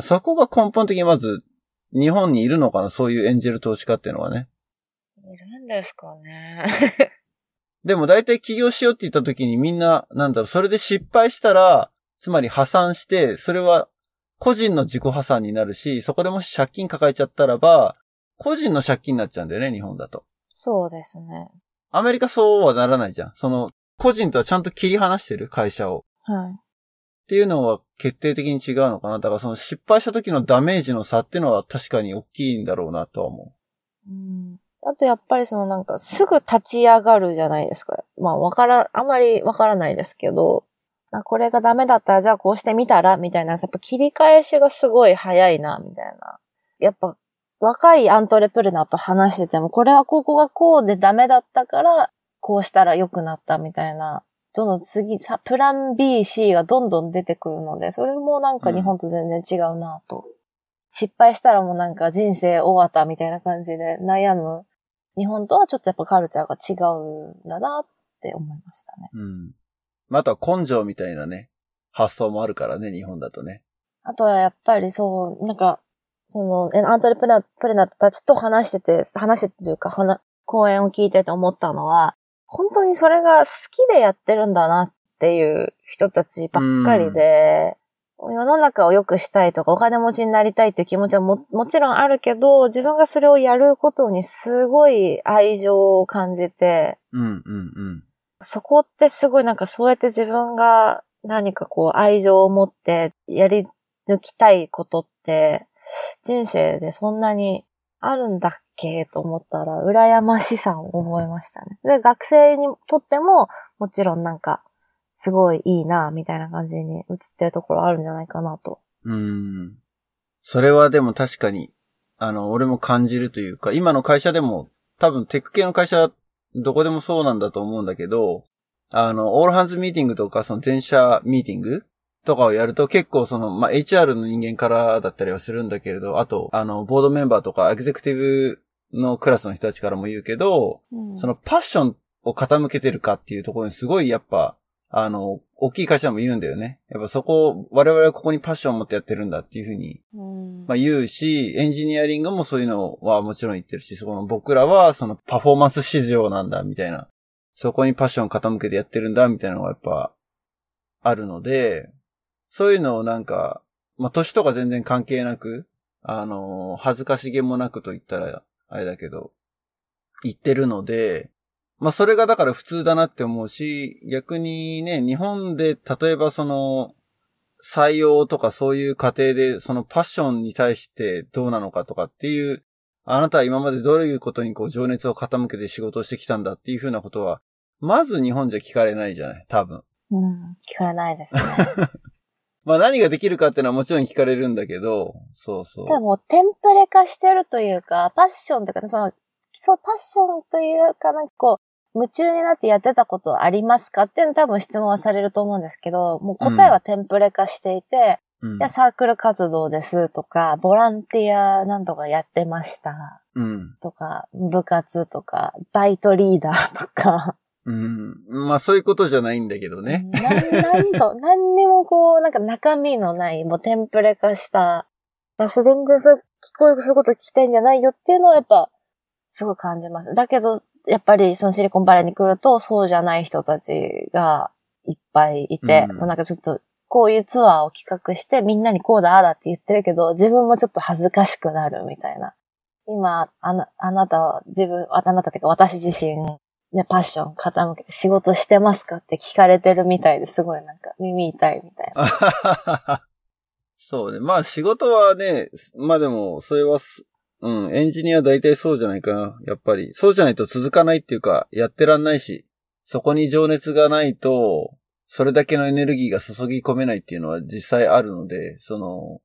Speaker 1: そこが根本的にまず、日本にいるのかなそういうエンジェル投資家っていうのはね。
Speaker 2: いるんですかね。
Speaker 1: でも大体起業しようって言った時にみんな、なんだろう、それで失敗したら、つまり破産して、それは個人の自己破産になるし、そこでもし借金抱えちゃったらば、個人の借金になっちゃうんだよね、日本だと。
Speaker 2: そうですね。
Speaker 1: アメリカそうはならないじゃん。その、個人とはちゃんと切り離してる？会社を。
Speaker 2: はい。
Speaker 1: っていうのは決定的に違うのかな？だからその失敗した時のダメージの差っていうのは確かに大きいんだろうなとは思
Speaker 2: うん。あとやっぱりそのなんかすぐ立ち上がるじゃないですか。まあわから、あんまりわからないですけど、あこれがダメだったらじゃあこうしてみたらみたいな、やっぱ切り返しがすごい早いな、みたいな。やっぱ若いアントレプレナーと話してても、これはここがこうでダメだったから、こうしたら良くなったみたいな。どんどん次、さ、プラン B、C がどんどん出てくるので、それもなんか日本と全然違うなと。失敗したらもうなんか人生終わったみたいな感じで悩む。日本とはちょっとやっぱカルチャーが違うんだなって思いましたね。
Speaker 1: う。うん。まああとは根性みたいなね、発想もあるからね、日本だとね。
Speaker 2: あとはやっぱりそう、なんか、その、アントレプレナプレナーたちと話してて、話しててというか、講演を聞いてて思ったのは、本当にそれが好きでやってるんだなっていう人たちばっかりで、世の中を良くしたいとかお金持ちになりたいっていう気持ちはももちろんあるけど、自分がそれをやることにすごい愛情を感じて、
Speaker 1: うんうんうん。
Speaker 2: そこってすごいなんかそうやって自分が何かこう愛情を持ってやり抜きたいことって人生でそんなにあるんだっけと思ったら羨ましさを覚えましたね。で、学生にとってももちろんなんかすごいいいなみたいな感じに映ってるところあるんじゃないかなと。
Speaker 1: うん。それはでも確かに、あの、俺も感じるというか、今の会社でも、多分テック系の会社、どこでもそうなんだと思うんだけど、あの、オールハンズミーティングとか、その全社ミーティングとかをやると結構その、まあ、HR の人間からだったりはするんだけれど、あと、あの、ボードメンバーとか、エグゼクティブのクラスの人たちからも言うけど、
Speaker 2: うん
Speaker 1: そのパッションを傾けてるかっていうところにすごいやっぱ、あの、大きい会社でも言うんだよね。やっぱそこ、我々はここにパッションを持ってやってるんだっていうふうに、
Speaker 2: うん
Speaker 1: まあ言うし、エンジニアリングもそういうのはもちろん言ってるし、そこの僕らはそのパフォーマンス市場なんだみたいな、そこにパッションを傾けてやってるんだみたいなのがやっぱあるので、そういうのをなんか、まあ年とか全然関係なく、あの、恥ずかしげもなくと言ったらあれだけど、言ってるので、まあそれがだから普通だなって思うし、逆にね、日本で例えばその、採用とかそういう過程で、そのパッションに対してどうなのかとかっていう、あなたは今までどういうことにこう情熱を傾けて仕事をしてきたんだっていうふうなことは、まず日本じゃ聞かれないじゃない多分。
Speaker 2: うん、聞かれないですね。
Speaker 1: まあ何ができるかっていうのはもちろん聞かれるんだけど、そうそう。
Speaker 2: ただもうテンプレ化してるというか、パッションというか、その、そう、パッションというか、なんかこう、夢中になってやってたことありますかっていうの多分質問はされると思うんですけど、もう答えはテンプレ化していて、
Speaker 1: うん
Speaker 2: サークル活動ですとか、ボランティアなんとかやってました
Speaker 1: うん。
Speaker 2: とか、部活とか、バイトリーダーとか、
Speaker 1: うん。まあそういうことじゃないんだけどね。
Speaker 2: なん、なん 何にもこう、なんか中身のない、もうテンプレ化した、私全然そう、聞こえ、そういうこと聞きたいんじゃないよっていうのはやっぱ、すごい感じます。だけど、やっぱりそのシリコンバレーに来ると、そうじゃない人たちがいっぱいいて、
Speaker 1: うん
Speaker 2: もうなんかちょっと、こういうツアーを企画して、みんなにこうだ、ああだって言ってるけど、自分もちょっと恥ずかしくなるみたいな。今、あな、あなたは、自分、あなたっていうか私自身、ね、パッション傾けて仕事してますかって聞かれてるみたいですごいなんか耳痛いみたいな。
Speaker 1: そうね。まあ仕事はね、まあでも、それは、うん、エンジニア大体そうじゃないかな。やっぱり。そうじゃないと続かないっていうか、やってらんないし、そこに情熱がないと、それだけのエネルギーが注ぎ込めないっていうのは実際あるので、その、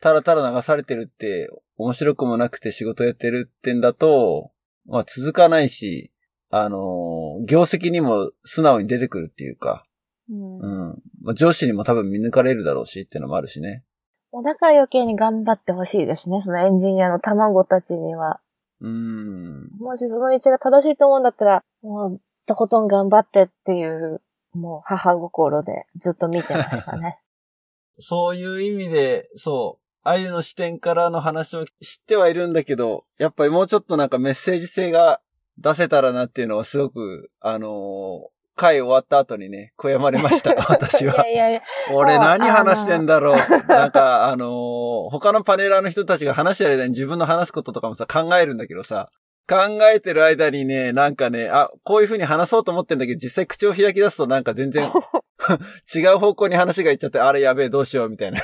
Speaker 1: ただただ流されてるって、面白くもなくて仕事やってるってんだと、まあ続かないし、あの、業績にも素直に出てくるっていうか、
Speaker 2: うん
Speaker 1: うん。まあ、上司にも多分見抜かれるだろうしっていうのもあるしね。
Speaker 2: もうだから余計に頑張ってほしいですね。そのエンジニアの卵たちには。
Speaker 1: うーん。
Speaker 2: もしその道が正しいと思うんだったら、もう、とことん頑張ってっていう、もう母心でずっと見てましたね。
Speaker 1: そういう意味で、そう、あゆの視点からの話を知ってはいるんだけど、やっぱりもうちょっとなんかメッセージ性が出せたらなっていうのはすごく、あのー会終わった後にね、悔やまれました、私は。
Speaker 2: いやいやいや、
Speaker 1: 俺何話してんだろう。なんか、あのー他のパネラーの人たちが話してる間に自分の話すこととかもさ、考えるんだけどさ、考えてる間にね、なんかね、あ、こういう風に話そうと思ってんだけど、実際口を開き出すとなんか全然 違う方向に話がいっちゃって、あれやべえ、どうしよう、みたいな。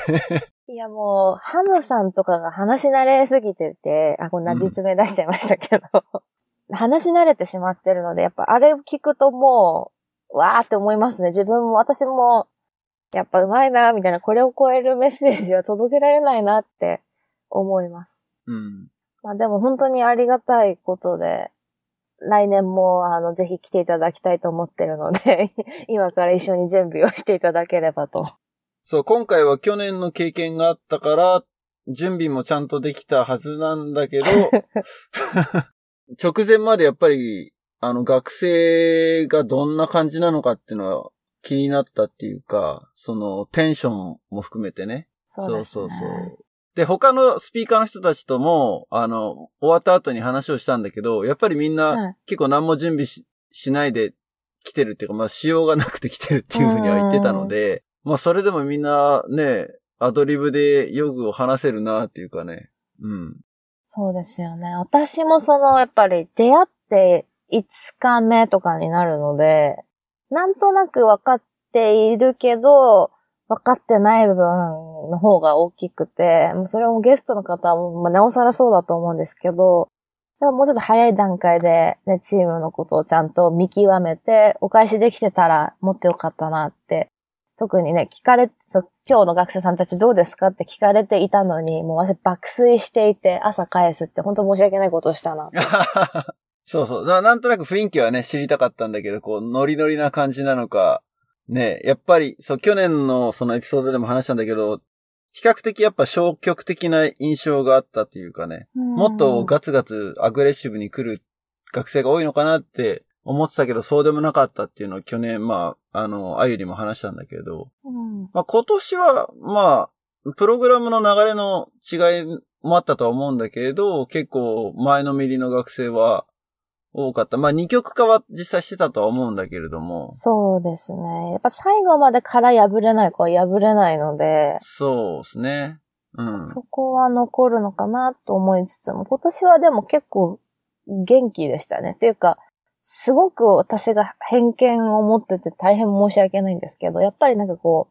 Speaker 2: いやもう、ハムさんとかが話し慣れすぎてて、あ、こんな実名出しちゃいましたけど、話し慣れてしまってるので、やっぱあれを聞くともう、わーって思いますね。自分も、私も、やっぱ上手いな、みたいな、これを超えるメッセージは届けられないなって思います。
Speaker 1: うん。
Speaker 2: まあでも本当にありがたいことで、来年もあの、ぜひ来ていただきたいと思ってるので、今から一緒に準備をしていただければと。
Speaker 1: そう、今回は去年の経験があったから、準備もちゃんとできたはずなんだけど、直前までやっぱり、あの、学生がどんな感じなのかっていうのは気になったっていうか、その、テンションも含めてね。
Speaker 2: そうですね。
Speaker 1: そうそうで、他のスピーカーの人たちとも、あの、終わった後に話をしたんだけど、やっぱりみん
Speaker 2: は
Speaker 1: ない結構何も準備ししないで来てるっていうか、まあ、仕様がなくて来てるっていうふうには言ってたので、まあ、それでもみんなね、アドリブでヨグを話せるなっていうかね。うん。
Speaker 2: そうですよね。私もその、やっぱり出会って5日目とかになるので、なんとなく分かっているけど、分かってない部分の方が大きくて、もうそれもゲストの方も、まあ、なおさらそうだと思うんですけど、でももうちょっと早い段階で、ね、チームのことをちゃんと見極めて、お返しできてたらもっとよかったなって。特にね、聞かれ、そう今日の学生さんたちどうですかって聞かれていたのに、もう私爆睡していて朝返すって本当申し訳ないことをしたな。
Speaker 1: そうそう。ななんとなく雰囲気はね、知りたかったんだけど、こう、ノリノリな感じなのか、ね、やっぱり、そう、去年のそのエピソードでも話したんだけど、比較的やっぱ消極的な印象があったというかね、もっとガツガツアグレッシブに来る学生が多いのかなって思ってたけど、そうでもなかったっていうのを去年、まあ、あの、あゆにも話したんだけど、
Speaker 2: うん
Speaker 1: まあ今年は、まあ、プログラムの流れの違いもあったとは思うんだけれど、結構前のめりの学生は多かった。まあ二極化は実際してたとは思うんだけれども、
Speaker 2: そうですね。やっぱ最後まで殻破れない子は破れないので、
Speaker 1: そうですね。うん。
Speaker 2: そこは残るのかなと思いつつも、今年はでも結構元気でしたね。っていうか、すごく私が偏見を持ってて大変申し訳ないんですけど、やっぱりなんかこ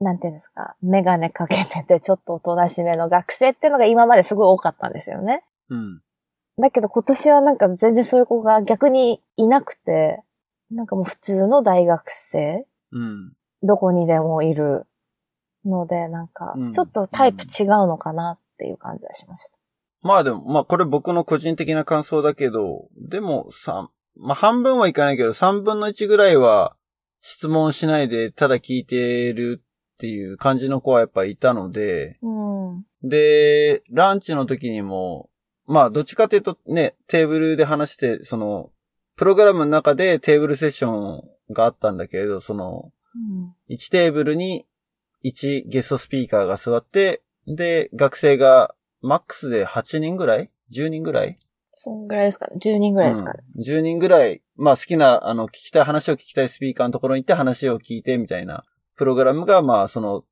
Speaker 2: う、なんていうんですか、メガネかけててちょっとおとなしめの学生っていうのが今まですごい多かったんですよね。
Speaker 1: うん。
Speaker 2: だけど今年はなんか全然そういう子が逆にいなくて、なんかもう普通の大学生
Speaker 1: うん。
Speaker 2: どこにでもいるので、なんか
Speaker 1: うん、
Speaker 2: ちょっとタイプ違うのかなっていう感じはしました。
Speaker 1: まあでも、まあこれ僕の個人的な感想だけど、でも三まあ半分はいかないけど、三分の一ぐらいは質問しないでただ聞いてるっていう感じの子はやっぱいたので、
Speaker 2: うん。
Speaker 1: で、ランチの時にも、まあどっちかというとね、テーブルで話して、その、プログラムの中でテーブルセッションがあったんだけれど、その、
Speaker 2: うん。
Speaker 1: 1テーブルに1ゲストスピーカーが座って、で、学生がマックスで8人ぐらい ?10 人ぐらい？
Speaker 2: そんぐらいですかね。10人ぐらいですかね。
Speaker 1: うん ?10 人ぐらい、まあ好きな、あの、聞きたい話を聞きたいスピーカーのところに行って話を聞いてみたいなプログラムが、まあその、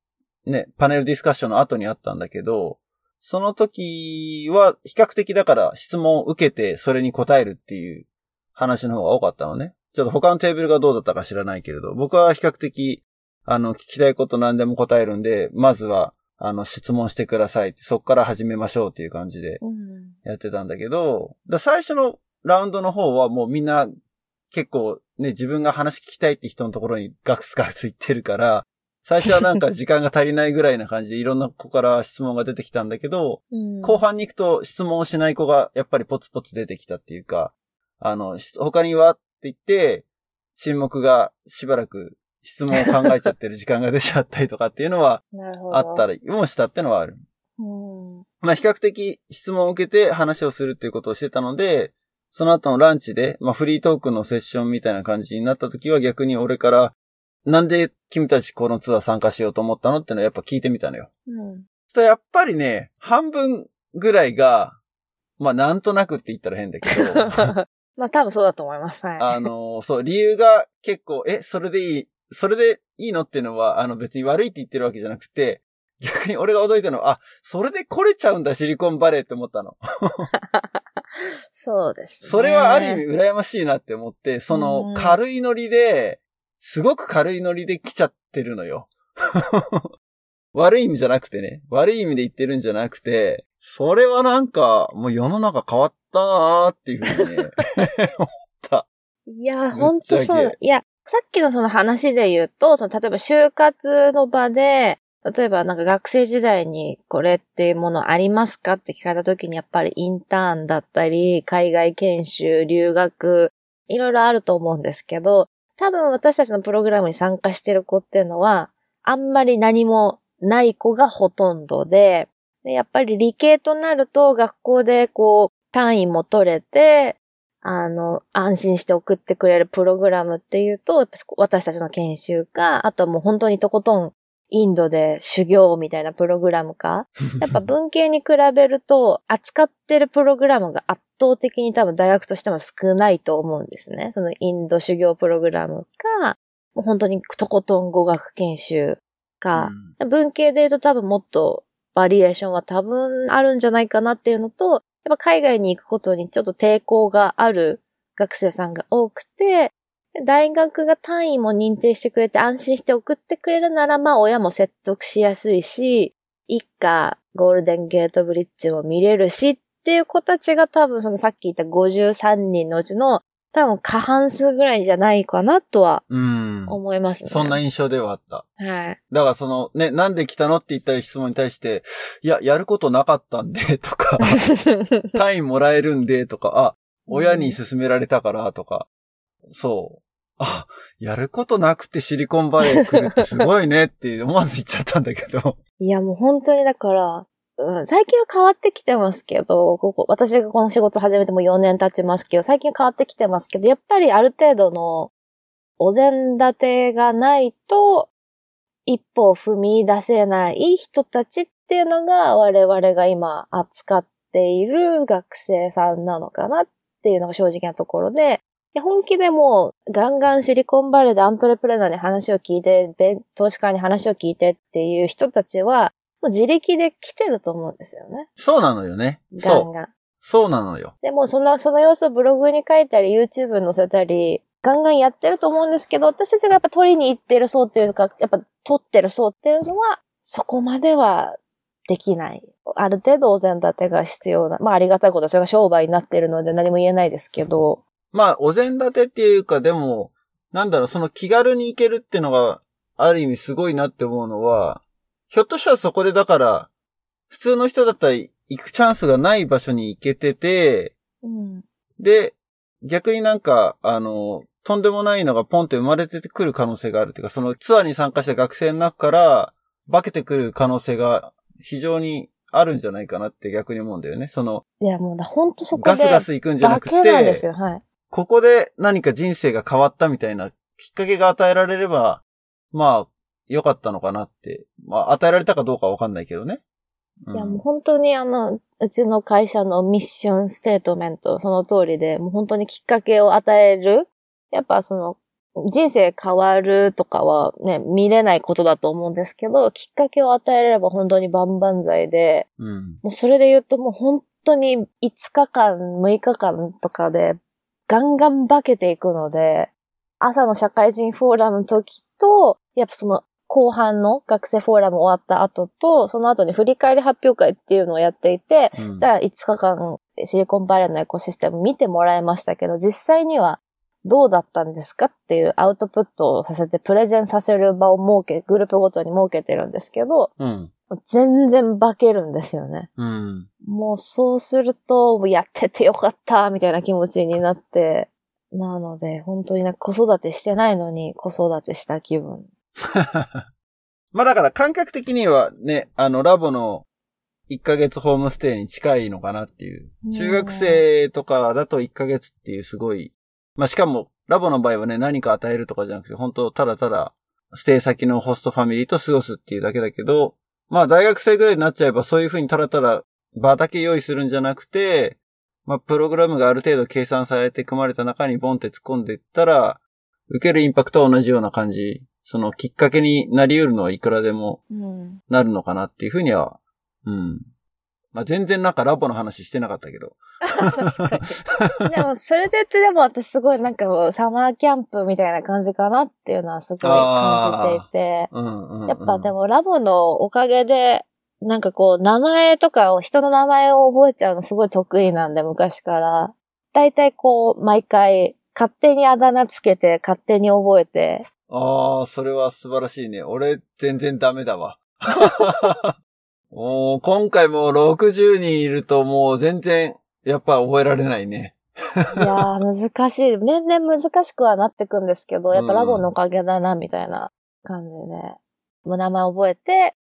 Speaker 1: ね、パネルディスカッションの後にあったんだけど、その時は比較的だから質問を受けてそれに答えるっていう話の方が多かったのね。ちょっと他のテーブルがどうだったか知らないけれど、僕は比較的、あの、聞きたいこと何でも答えるんで、まずは、あの、質問してくださいって、そこから始めましょうっていう感じで
Speaker 2: うん。
Speaker 1: やってたんだけど、だ最初のラウンドの方はもうみんな結構ね、自分が話聞きたいって人のところにガクスガクス言ってるから、最初はなんか時間が足りないぐらいな感じでいろんな子から質問が出てきたんだけど、
Speaker 2: うん。
Speaker 1: 後半に行くと質問をしない子がやっぱりポツポツ出てきたっていうか、あの、し他にはって言って、沈黙がしばらく質問を考えちゃってる時間が出ちゃったりとかっていうのは。あったりもしたってのはある。
Speaker 2: うん。
Speaker 1: まあ比較的質問を受けて話をするっていうことをしてたので、その後のランチで、まあフリートークのセッションみたいな感じになった時は逆に俺から、なんで君たちこのツアー参加しようと思ったのってのをやっぱ聞いてみたのよ。
Speaker 2: うん。
Speaker 1: そやっぱりね、半分ぐらいが、まあなんとなくって言ったら変だけど、
Speaker 2: まあ多分そうだと思います。はい。
Speaker 1: あの、そう、理由が結構、え、それでいい、それでいいのっていうのは、あの別に悪いって言ってるわけじゃなくて、逆に俺が驚いたのは、あ、それで来れちゃうんだ、シリコンバレーって思ったの。
Speaker 2: そうですね。
Speaker 1: それはある意味羨ましいなって思って、その
Speaker 2: うん
Speaker 1: 軽いノリで、すごく軽いノリで来ちゃってるのよ。悪い意味じゃなくてね、悪い意味で言ってるんじゃなくて、それはなんか、もう世の中変わったなーっていうふうにね、
Speaker 2: いや、
Speaker 1: ぶっちゃけ
Speaker 2: ほんとそう。いや、さっきのその話で言うと、その例えば就活の場で、例えばなんか学生時代にこれっていうものありますかって聞かれた時にやっぱりインターンだったり、海外研修、留学、いろいろあると思うんですけど、多分私たちのプログラムに参加してる子っていうのは、あんまり何もない子がほとんどで、でやっぱり理系となると学校でこう単位も取れて、あの、安心して送ってくれるプログラムっていうと、私たちの研修か、あとはもう本当にとことんインドで修行みたいなプログラムか。やっぱ文系に比べると、扱ってるプログラムが圧倒的に多分大学としても少ないと思うんですね。そのインド修行プログラムか、もう本当にとことん語学研修か、うん、文系で言うと多分もっとバリエーションは多分あるんじゃないかなっていうのと、やっぱ海外に行くことにちょっと抵抗がある学生さんが多くて、大学が単位も認定してくれて安心して送ってくれるなら、まあ親も説得しやすいし、一家ゴールデンゲートブリッジも見れるしっていう子たちが多分そのさっき言った53人のうちの多分過半数ぐらいじゃないかなとは思いますね。
Speaker 1: そんな印象ではあった。
Speaker 2: はい。
Speaker 1: だからそのね、なんで来たのって言った質問に対して、いや、やることなかったんで、とか、単位もらえるんで、とか、あ、親に勧められたからとか、そう。あ、やることなくてシリコンバレー来るってすごいねって思わず言っちゃったんだけど。
Speaker 2: いやもう本当にだから、うん、最近は変わってきてますけど、ここ、私がこの仕事始めても4年経ちますけど、最近変わってきてますけど、やっぱりある程度のお膳立てがないと、一歩踏み出せない人たちっていうのが我々が今扱っている学生さんなのかなっていうのが正直なところで、本気でもうガンガンシリコンバレーでアントレプレナーに話を聞いて、投資家に話を聞いてっていう人たちは、もう自力で来てると思うんですよね。
Speaker 1: そうなのよね。ガンガン。そうなのよ。
Speaker 2: でもその、その様子をブログに書いたり、YouTube に載せたり、ガンガンやってると思うんですけど、私たちがやっぱ取りに行ってる層っていうか、やっぱ取ってる層っていうのは、そこまではできない。ある程度お膳立てが必要な。まあありがたいことはそれが商売になっているので何も言えないですけど。
Speaker 1: まあお膳立てっていうかでも、なんだろう、その気軽に行けるっていうのが、ある意味すごいなって思うのは、ひょっとしたらそこでだから、普通の人だったら行くチャンスがない場所に行けてて、
Speaker 2: うん、
Speaker 1: で、逆になんか、あの、とんでもないのがポンって生まれてくる可能性があるっていうか、そのツアーに参加した学生の中から、化けてくる可能性が非常にあるんじゃないかなって逆に思うんだよね。その、
Speaker 2: いやもうほんとそこ
Speaker 1: で。ガスガス行くんじゃなくて。ここで何か人生が変わったみたいなきっかけが与えられれば、まあ、良かったのかなって。まあ、与えられたかどうかわかんないけどね。
Speaker 2: うん、いや、もう本当にあの、うちの会社のミッションステートメント、その通りで、もう本当にきっかけを与える。やっぱその、人生変わるとかはね、見れないことだと思うんですけど、きっかけを与えれば本当に万々歳で、
Speaker 1: うん、
Speaker 2: もうそれで言うともう本当に5日間、6日間とかでガンガン化けていくので、朝の社会人フォーラムの時と、やっぱその後半の学生フォーラム終わった後と、その後に振り返り発表会っていうのをやっていて、うん、じゃあ5日間シリコンバレーのエコシステム見てもらいましたけど、実際にはどうだったんですかっていうアウトプットをさせてプレゼンさせる場を設け、グループごとに設けてるんですけど、
Speaker 1: うん、
Speaker 2: 全然化けるんですよね。
Speaker 1: うん、
Speaker 2: もうそうすると、やっててよかった、みたいな気持ちになって、なので、本当になんか子育てしてないのに子育てした気分。
Speaker 1: まあだから感覚的にはね、あのラボの1ヶ月ホームステイに近いのかなっていう。中学生とかだと1ヶ月っていうすごいまあ、しかも、ラボの場合はね、何か与えるとかじゃなくて、本当ただただ、ステイ先のホストファミリーと過ごすっていうだけだけど、まあ、大学生ぐらいになっちゃえば、そういうふうにただただ場だけ用意するんじゃなくて、まあ、プログラムがある程度計算されて組まれた中にボンって突っ込んでいったら、受けるインパクトは同じような感じ。そのきっかけになり得るのはいくらでもなるのかなっていうふうには、うん、まあ、全然なんかラボの話してなかったけど。
Speaker 2: でも、それで言ってでも私すごいなんかサマーキャンプみたいな感じかなっていうのはすごい感じていて。
Speaker 1: うんうん
Speaker 2: やっぱでもラボのおかげで、なんかこう、名前とかを、人の名前を覚えちゃうのすごい得意なんで、昔から。だいたいこう、毎回、勝手にあだ名つけて、勝手に覚えて。
Speaker 1: ああ、それは素晴らしいね。俺、全然ダメだわ。お今回も60人いるともう全然、やっぱ覚えられないね。
Speaker 2: いやー、難しい。年々難しくはなってくんですけど、やっぱラボのおかげだな、みたいな感じで、ね。もう名前覚えて、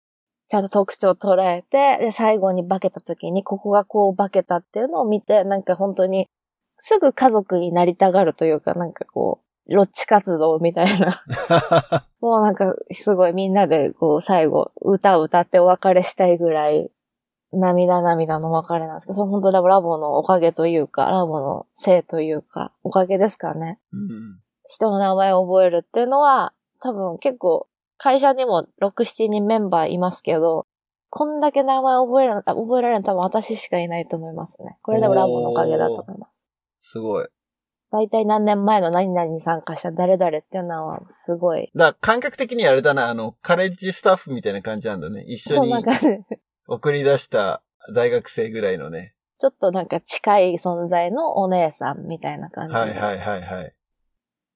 Speaker 2: ちゃんと特徴を捉えて、で、最後に化けた時に、ここがこう化けたっていうのを見て、なんか本当に、すぐ家族になりたがるというか、なんかこロッチ活動みたいな。もうなんか、すごいみんなで、こう、最後、歌を歌ってお別れしたいぐらい、涙涙の別れなんですけど、それ本当ラボラボのおかげというか、ラボのせいというか、おかげですかね。
Speaker 1: うん。
Speaker 2: 人の名前を覚えるっていうのは、多分結構、会社にも6、7人メンバーいますけど、こんだけ名前覚えるの、覚えられるの多分私しかいないと思いますね。これでもラボのおかげだと思います。
Speaker 1: すごい。
Speaker 2: 大体何年前の何々に参加した誰々っていうのはすごい。
Speaker 1: だから感覚的にあれだな、あの、カレッジスタッフみたいな感じなんだね。一緒に送り出した大学生ぐらいのね。
Speaker 2: ょっとなんか近い存在のお姉さんみたいな感じで。
Speaker 1: はいはいはいはい。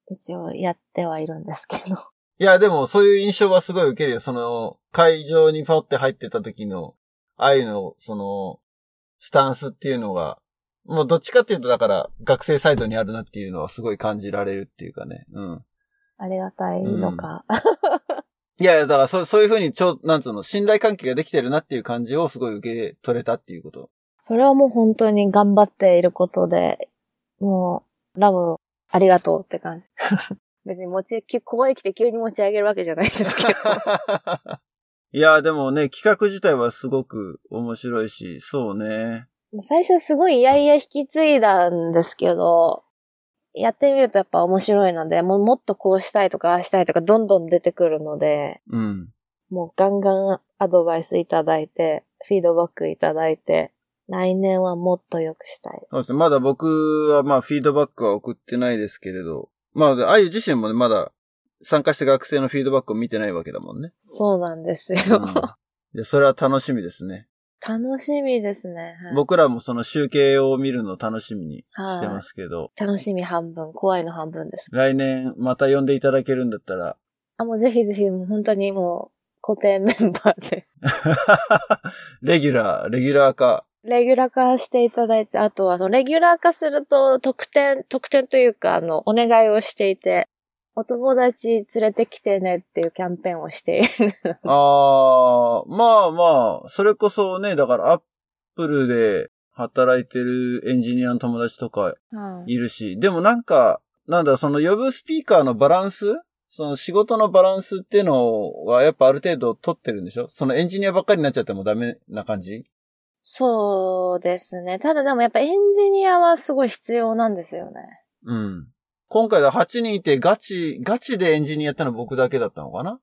Speaker 2: 一応やってはいるんですけど。
Speaker 1: いや、でもそういう印象はすごい受けるよ。その、会場にパって入ってた時の、愛の、その、スタンスっていうのが、もうどっちかっていうとだから学生サイドにあるなっていうのはすごい感じられるっていうかね。うん。
Speaker 2: ありがたいのか。
Speaker 1: いやいや、だからそそういうふうにちょ、なんつうの、信頼関係ができてるなっていう感じをすごい受け取れたっていうこと。
Speaker 2: それはもう本当に頑張っていることで、もう、ラブ、ありがとうって感じ。別に持ち、ここへ来て急に持ち上げるわけじゃないですけど。
Speaker 1: いや、でもね、企画自体はすごく面白いし、そうね。
Speaker 2: 最初すごいいやいや引き継いだんですけど、やってみるとやっぱ面白いので、もうもっとこうしたいとかああしたいとかどんどん出てくるので、
Speaker 1: うん。
Speaker 2: もうガンガンアドバイスいただいて、フィードバックいただいて、来年はもっと良くしたい。
Speaker 1: そうですね。まだ僕はまあフィードバックは送ってないですけれど、まあ、あゆ自身もね、まだ参加した学生のフィードバックを見てないわけだもんね。
Speaker 2: そうなんです
Speaker 1: う
Speaker 2: よ。
Speaker 1: ん、で、それは楽しみですね。
Speaker 2: 楽しみですね。はい
Speaker 1: 僕らもその集計を見るのを楽しみにしてますけど、
Speaker 2: 楽しみ半分、怖いの半分です。
Speaker 1: 来年また呼んでいただけるんだったら、
Speaker 2: あ、もうぜひぜひ、もう本当にもう固定メンバーで、
Speaker 1: レギュラー、レギュラー化。
Speaker 2: レギュラー化していただいて、あとはそのレギュラー化すると特典、特典というか、あの、お願いをしていて、お友達連れてきてねっていうキャンペーンをしている。
Speaker 1: ああ、まあまあ、それこそね、だからアップルで働いてるエンジニアの友達とか
Speaker 2: はい
Speaker 1: いるし、でもなんか、なんだ、その呼ぶスピーカーのバランスその仕事のバランスっていうのはやっぱある程度取ってるんでしょ？そのエンジニアばっかりになっちゃってもダメな感じ？
Speaker 2: そうですね。ただでもやっぱエンジニアはすごい必要なんですよね。
Speaker 1: うん。今回は8人いてガチ、ガチでエンジニアやったのは僕だけだったのかな？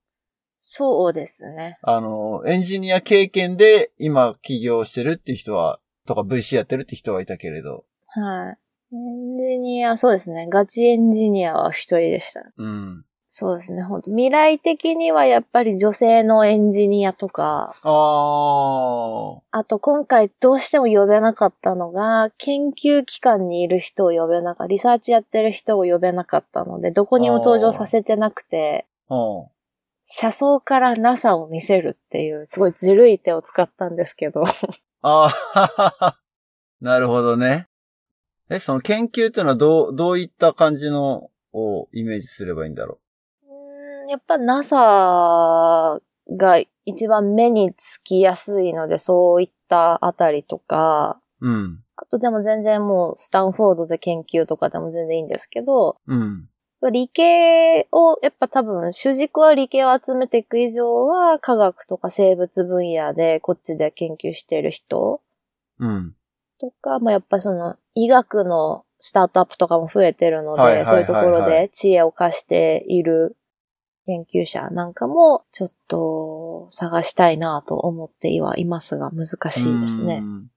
Speaker 2: そうですね。
Speaker 1: あの、エンジニア経験で今起業してるって人は、とか VC やってるって人はいたけれど。
Speaker 2: はい。エンジニア、そうですね。ガチエンジニアは一人でした。
Speaker 1: うん。
Speaker 2: そうですね。本当未来的にはやっぱり女性のエンジニアとか、
Speaker 1: あー。
Speaker 2: あと今回どうしても呼べなかったのが、研究機関にいる人を呼べなかった、リサーチやってる人を呼べなかったので、どこにも登場させてなくて、
Speaker 1: うん。
Speaker 2: 車窓から NASA を見せるっていう、すごいずるい手を使ったんですけど。
Speaker 1: ああ、なるほどね。え、その研究っていうのはどう、どういった感じのをイメージすればいいんだろ
Speaker 2: う？やっぱ NASA が一番目につきやすいので、そういったあたりとか、
Speaker 1: う。うん。
Speaker 2: あとでも全然もうスタンフォードで研究とかでも全然いいんですけど、
Speaker 1: うん。
Speaker 2: 理系を、やっぱ多分主軸は理系を集めていく以上は科学とか生物分野でこっちで研究している人
Speaker 1: うん。
Speaker 2: とか、まあやっぱりその医学のスタートアップとかも増えてるので、そういうところで知恵を貸している研究者なんかもちょっと探したいなと思ってはいますが難しいですね
Speaker 1: う。ん。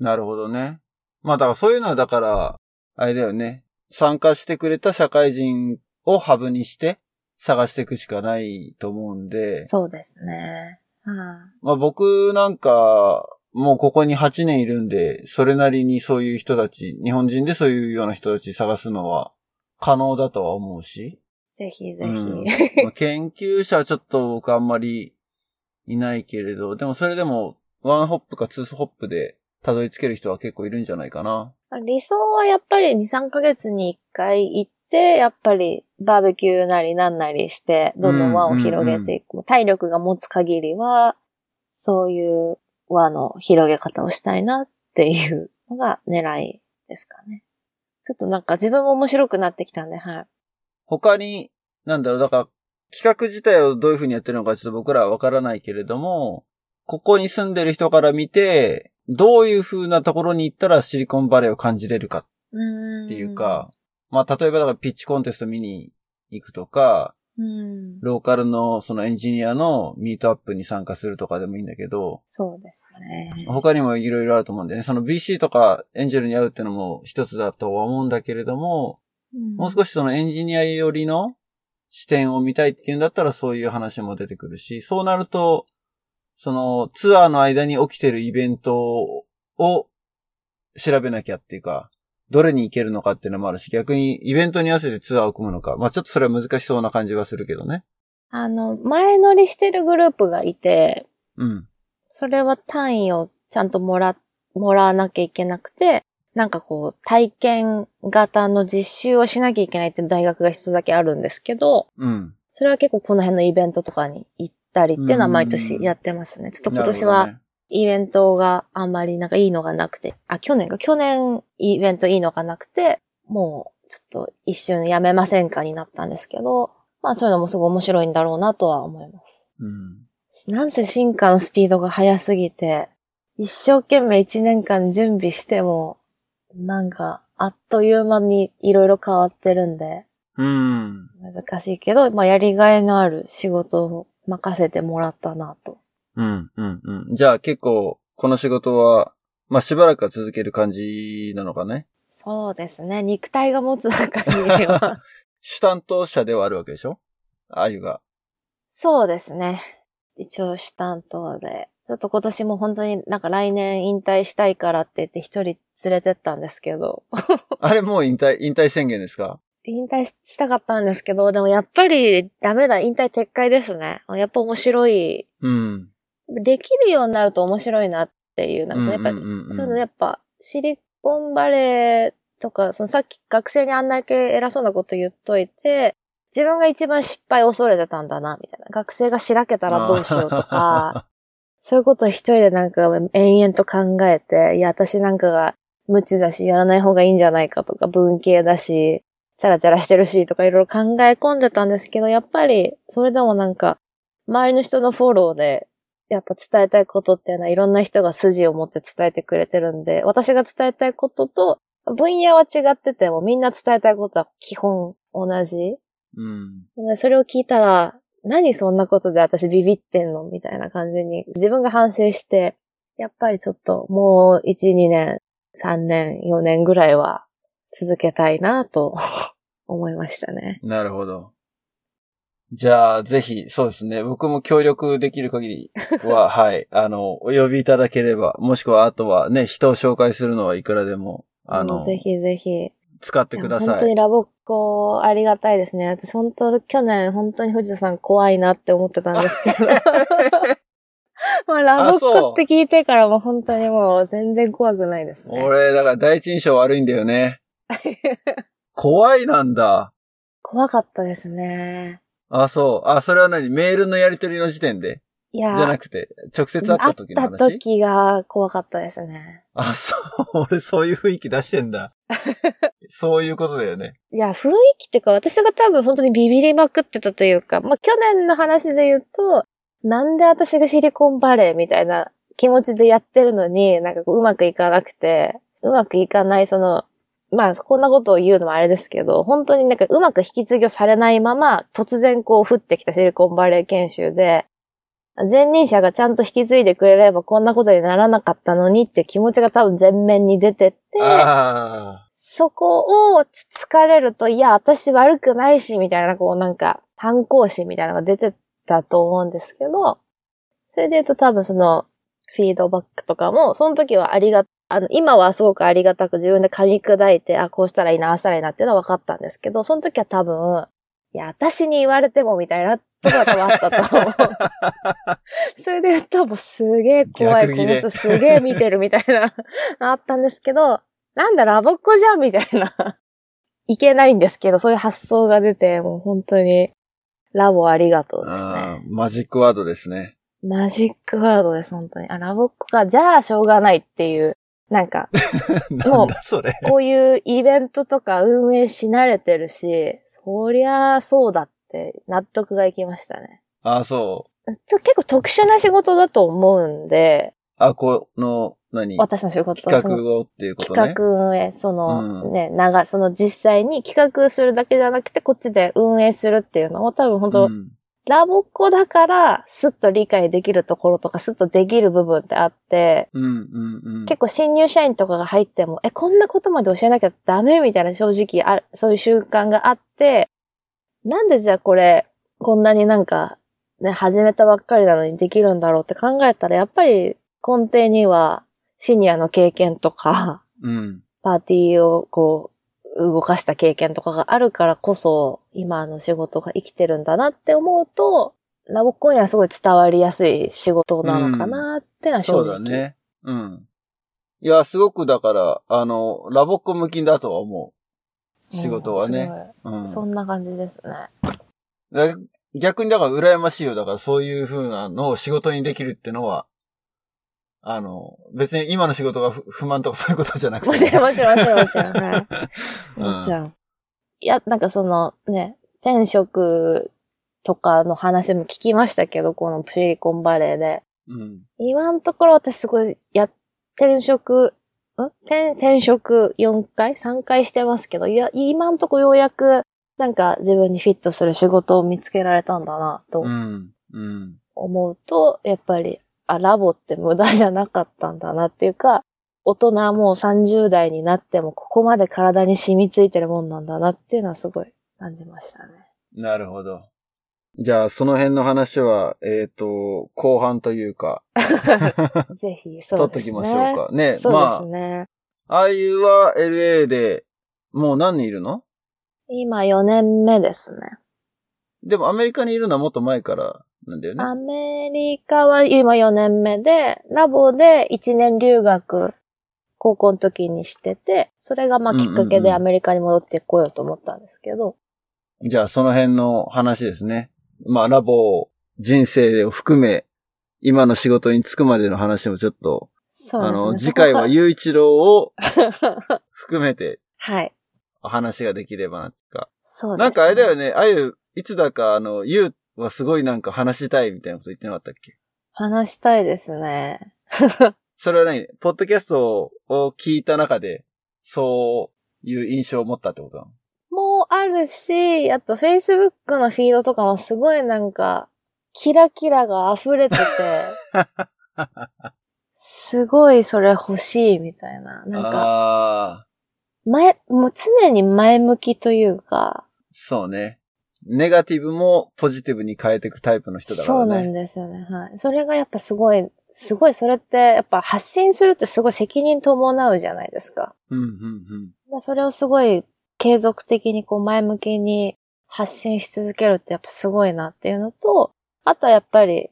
Speaker 1: なるほどね。まあだからそういうのはだから、あれだよね。参加してくれた社会人をハブにして探していくしかないと思うんで。
Speaker 2: そうですね。はい
Speaker 1: まあ僕なんか、もうここに8年いるんで、それなりにそういう人たち、日本人でそういうような人たち探すのは可能だとは思うし。
Speaker 2: ぜひぜひ。
Speaker 1: うんまあ研究者はちょっと僕あんまりいないけれど、でもそれでも one hop か two hop でたどり着ける人は結構いるんじゃないかな。
Speaker 2: 理想はやっぱり2、3ヶ月に1回行って、やっぱりバーベキューなりなんなりして、どんどん輪を広げていく。体力が持つ限りは、そういう輪の広げ方をしたいなっていうのが狙いですかね。ちょっとなんか自分も面白くなってきたんで、はい。
Speaker 1: 他に、なんだろう、だから、企画自体をどういう風にやってるのかちょっと僕らはわからないけれども、ここに住んでる人から見て、どういう風なところに行ったらシリコンバレーを感じれるか
Speaker 2: うん
Speaker 1: っていうか、まあ、例えばだからピッチコンテスト見に行くとか、
Speaker 2: うん。
Speaker 1: ローカルのそのエンジニアのミートアップに参加するとかでもいいんだけど、
Speaker 2: そうですね。
Speaker 1: 他にもいろいろあると思うんだよね。その BC とかエンジェルに会うってのも一つだとは思うんだけれども、もう少しそのエンジニア寄りの視点を見たいっていうんだったらそういう話も出てくるし、そうなると、そのツアーの間に起きてるイベントを調べなきゃっていうか、どれに行けるのかっていうのもあるし、逆にイベントに合わせてツアーを組むのか。まあちょっとそれは難しそうな感じはするけどね。
Speaker 2: あの、前乗りしてるグループがいて、
Speaker 1: うん。
Speaker 2: それは単位をちゃんともら、もらわなきゃいけなくて、なんかこう、体験型の実習をしなきゃいけないっていう大学が一つだけあるんですけど、
Speaker 1: うん。
Speaker 2: それは結構この辺のイベントとかに行ったりっていうのは毎年やってますね。ちょっと今年はイベントがあんまりなんかいいのがなくて、あ、去年か、去年イベントいいのがなくて、もうちょっと一瞬やめませんかになったんですけど、まあそういうのもすごい面白いんだろうなとは思います。
Speaker 1: うん。
Speaker 2: なんせ進化のスピードが速すぎて、一生懸命一年間準備しても、なんか、あっという間にいろいろ変わってるんで、
Speaker 1: うん。
Speaker 2: 難しいけど、まあやりがいのある仕事を任せてもらったなと。
Speaker 1: うん、うん、うん。じゃあ結構、この仕事は、まあしばらくは続ける感じなのかね？
Speaker 2: そうですね。肉体が持つ中には。
Speaker 1: 主担当者ではあるわけでしょ？あゆが。
Speaker 2: そうですね。一応主担当で。ちょっと今年も本当になんか来年引退したいからって言って一人連れてったんですけど、
Speaker 1: あれもう引退、引退宣言ですか？
Speaker 2: 引退したかったんですけど、でもやっぱりダメだ、引退撤回ですね。やっぱ面白い。
Speaker 1: うん。
Speaker 2: できるようになると面白いなっていう、なんかそのやっぱり
Speaker 1: うんうんうんうん
Speaker 2: そういうのやっぱ、シリコンバレーとか、そのさっき学生にあんだけ偉そうなこと言っといて、自分が一番失敗を恐れてたんだな、みたいな。学生がしらけたらどうしようとか、そういうことを一人でなんか延々と考えて、いや、私なんかが無知だし、やらない方がいいんじゃないかとか、文系だし、チャラチャラしてるし、とかいろいろ考え込んでたんですけど、やっぱり、それでもなんか、周りの人のフォローで、やっぱ伝えたいことっていうのはいろんな人が筋を持って伝えてくれてるんで、私が伝えたいことと、分野は違っててもみんな伝えたいことは基本同じ。
Speaker 1: うん。
Speaker 2: でそれを聞いたら、何そんなことで私ビビってんの？みたいな感じに自分が反省して、やっぱりちょっともう1、2年、3年、4年ぐらいは続けたいなと 思いましたね。
Speaker 1: なるほど。じゃあ、ぜひ、そうですね。僕も協力できる限りは、はい。あの、お呼びいただければ、もしくは、あとはね、人を紹介するのはいくらでも、あの、
Speaker 2: ぜひぜひ。
Speaker 1: 使ってください。
Speaker 2: 本当にラボっ子ありがたいですね。私本当、去年本当に藤田さん怖いなって思ってたんですけど。まあ、ラボっ子って聞いてからも本当にもう全然怖くないですね。
Speaker 1: 俺、だから第一印象悪いんだよね。怖いなんだ。
Speaker 2: 怖かったですね。
Speaker 1: あ、そう。あ、それは何？メールのやり取りの時点で？
Speaker 2: いや
Speaker 1: じゃなくて、直接会った時の
Speaker 2: 会った
Speaker 1: 話
Speaker 2: 時が怖かったですね。
Speaker 1: あ、そう。俺そういう雰囲気出してんだ。そういうことだよね。
Speaker 2: いや、雰囲気っていうか、私が多分本当にビビりまくってたというか、まあ、去年の話で言うと、なんで私がシリコンバレーみたいな気持ちでやってるのに、なんかこううまくいかなくて、うまくいかない、その、まあ、こんなことを言うのもあれですけど、本当になんかうまく引き継ぎをされないまま、突然こう降ってきたシリコンバレー研修で、前任者がちゃんと引き継いでくれればこんなことにならなかったのにって気持ちが多分前面に出てって、そこをつつかれると、いや、私悪くないし、みたいな、こうなんか、反抗心みたいなのが出てたと思うんですけど、それで言うと多分その、フィードバックとかも、その時はありが、あの、今はすごくありがたく自分で噛み砕いて、あ、こうしたらいいな、あしたらいいなっていうのは分かったんですけど、その時は多分、いや、私に言われてもみたいなころが多分あったと思う。それで言うと、もうすげえ怖い、この人すげえ見てるみたいな、あったんですけど、なんだ、ラボっ子じゃんみたいな。いけないんですけど、そういう発想が出て、もう本当に、ラボありがとうです
Speaker 1: あ
Speaker 2: ね。
Speaker 1: マジックワードですね。
Speaker 2: マジックワードです、本当に。あ、ラボっ子か、じゃあしょうがないっていうなんか、
Speaker 1: なんだそれ。
Speaker 2: こういうイベントとか運営し慣れてるし、そりゃそうだって納得がいきましたね。
Speaker 1: あ、そう。
Speaker 2: 結構特殊な仕事だと思うんで、
Speaker 1: あ、この、何？
Speaker 2: 私の仕事
Speaker 1: 企画をっていうことね。
Speaker 2: 企画運営、その、
Speaker 1: うん
Speaker 2: ね、長、その実際に企画するだけじゃなくて、こっちで運営するっていうのを多分本当、
Speaker 1: うん
Speaker 2: ラボっ子だから、スッと理解できるところとか、スッとできる部分ってあって、
Speaker 1: うんうんうん。
Speaker 2: 結構新入社員とかが入っても、え、こんなことまで教えなきゃダメみたいな正直ある、そういう習慣があって、なんでじゃあこれ、こんなになんか、ね、始めたばっかりなのにできるんだろうって考えたら、やっぱり根底にはシニアの経験とか、
Speaker 1: うん。
Speaker 2: パーティーをこう、動かした経験とかがあるからこそ、今の仕事が生きてるんだなって思うと、ラボっ子にはすごい伝わりやすい仕事なのかなってのは正
Speaker 1: そ
Speaker 2: 直。
Speaker 1: うだね。うん。いや、すごくだから、あの、ラボっ子向きだとは思う。仕事はね。うん。
Speaker 2: うん。そんな感じですね。
Speaker 1: だ逆にだから羨ましいよ。だからそういう風なのを仕事にできるってのは、あの、別に今の仕事が不不満とかそういうことじゃなくて。
Speaker 2: もちろん、もちろん、もちろん、もちろん。はい。
Speaker 1: うん
Speaker 2: もちろん。いや、なんかそのね、転職とかの話も聞きましたけど、このシリコンバレーで。
Speaker 1: うん。
Speaker 2: 今のところ私すごい、や、転職、ん転、転職4回 ?3 回してますけど、いや、今のところようやく、なんか自分にフィットする仕事を見つけられたんだな、と
Speaker 1: うん。うん。
Speaker 2: 思うと、やっぱり、あ、ラボって無駄じゃなかったんだなっていうか、大人もう30代になってもここまで体に染みついてるもんなんだなっていうのはすごい感じましたね。
Speaker 1: なるほど。じゃあ、その辺の話は、えっ、と、後半というか、
Speaker 2: ぜひ、そ
Speaker 1: 取っとき
Speaker 2: うですね。
Speaker 1: ましょうか。ね。
Speaker 2: そう
Speaker 1: ま
Speaker 2: ですね。
Speaker 1: あ、ああいうは LA で、もう何人いるの？
Speaker 2: 今4年目ですね。
Speaker 1: でもアメリカにいるのはもっと前からなんだよね。
Speaker 2: アメリカは今4年目で、ラボで1年留学、高校の時にしてて、それがまあきっかけ
Speaker 1: うんうんうん
Speaker 2: でアメリカに戻ってこようと思ったんですけど、
Speaker 1: じゃあ、その辺の話ですね。まあ、ラボ人生を含め、今の仕事に就くまでの話もちょっと、
Speaker 2: そうですね。
Speaker 1: あの、次回は雄一郎を 含めて
Speaker 2: はい。
Speaker 1: 話ができればなか。
Speaker 2: そうです、ね。
Speaker 1: なんかあれだよね、あゆ、いつだかあの、ゆうはすごいなんか話したいみたいなこと言ってなかったっけ？
Speaker 2: 話したいですね。
Speaker 1: それは何？ポッドキャストを聞いた中で、そういう印象を持ったってことなの？
Speaker 2: もうあるし、あと Facebook のフィードとかもすごいなんか、キラキラが溢れてて、すごいそれ欲しいみたいな。なんか、前、もう常に前向きというか、
Speaker 1: そうね。ネガティブもポジティブに変えていくタイプの人だからね。
Speaker 2: そうなんですよね。はい。それがやっぱすごい、すごい、それって、やっぱ発信するってすごい責任伴うじゃないですか。
Speaker 1: うん、うん、うん。
Speaker 2: それをすごい継続的にこう前向きに発信し続けるってやっぱすごいなっていうのと、あとはやっぱり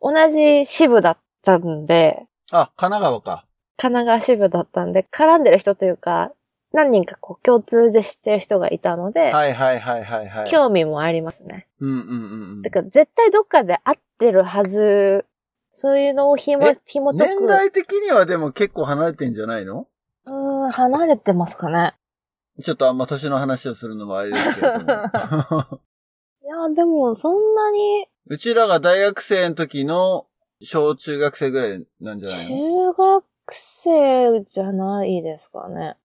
Speaker 2: 同じ支部だったんで、
Speaker 1: あ、神奈川か。
Speaker 2: 神奈川支部だったんで、絡んでる人というか、何人かこう共通で知ってる人がいたので、
Speaker 1: はいはいはいはいはい。
Speaker 2: 興味もありますね。
Speaker 1: うんうんうんうん。
Speaker 2: だから絶対どっかで会ってるはず、そういうのを紐
Speaker 1: え、
Speaker 2: 紐解く。
Speaker 1: 年代的にはでも結構離れてんじゃないの？
Speaker 2: うーん、離れてますかね。
Speaker 1: ちょっとあんま年の話をするのもあれですけれども。
Speaker 2: いや、でもそんなに
Speaker 1: うちらが大学生の時の小中学生ぐらいなんじゃないの？
Speaker 2: 中学生じゃないですかね。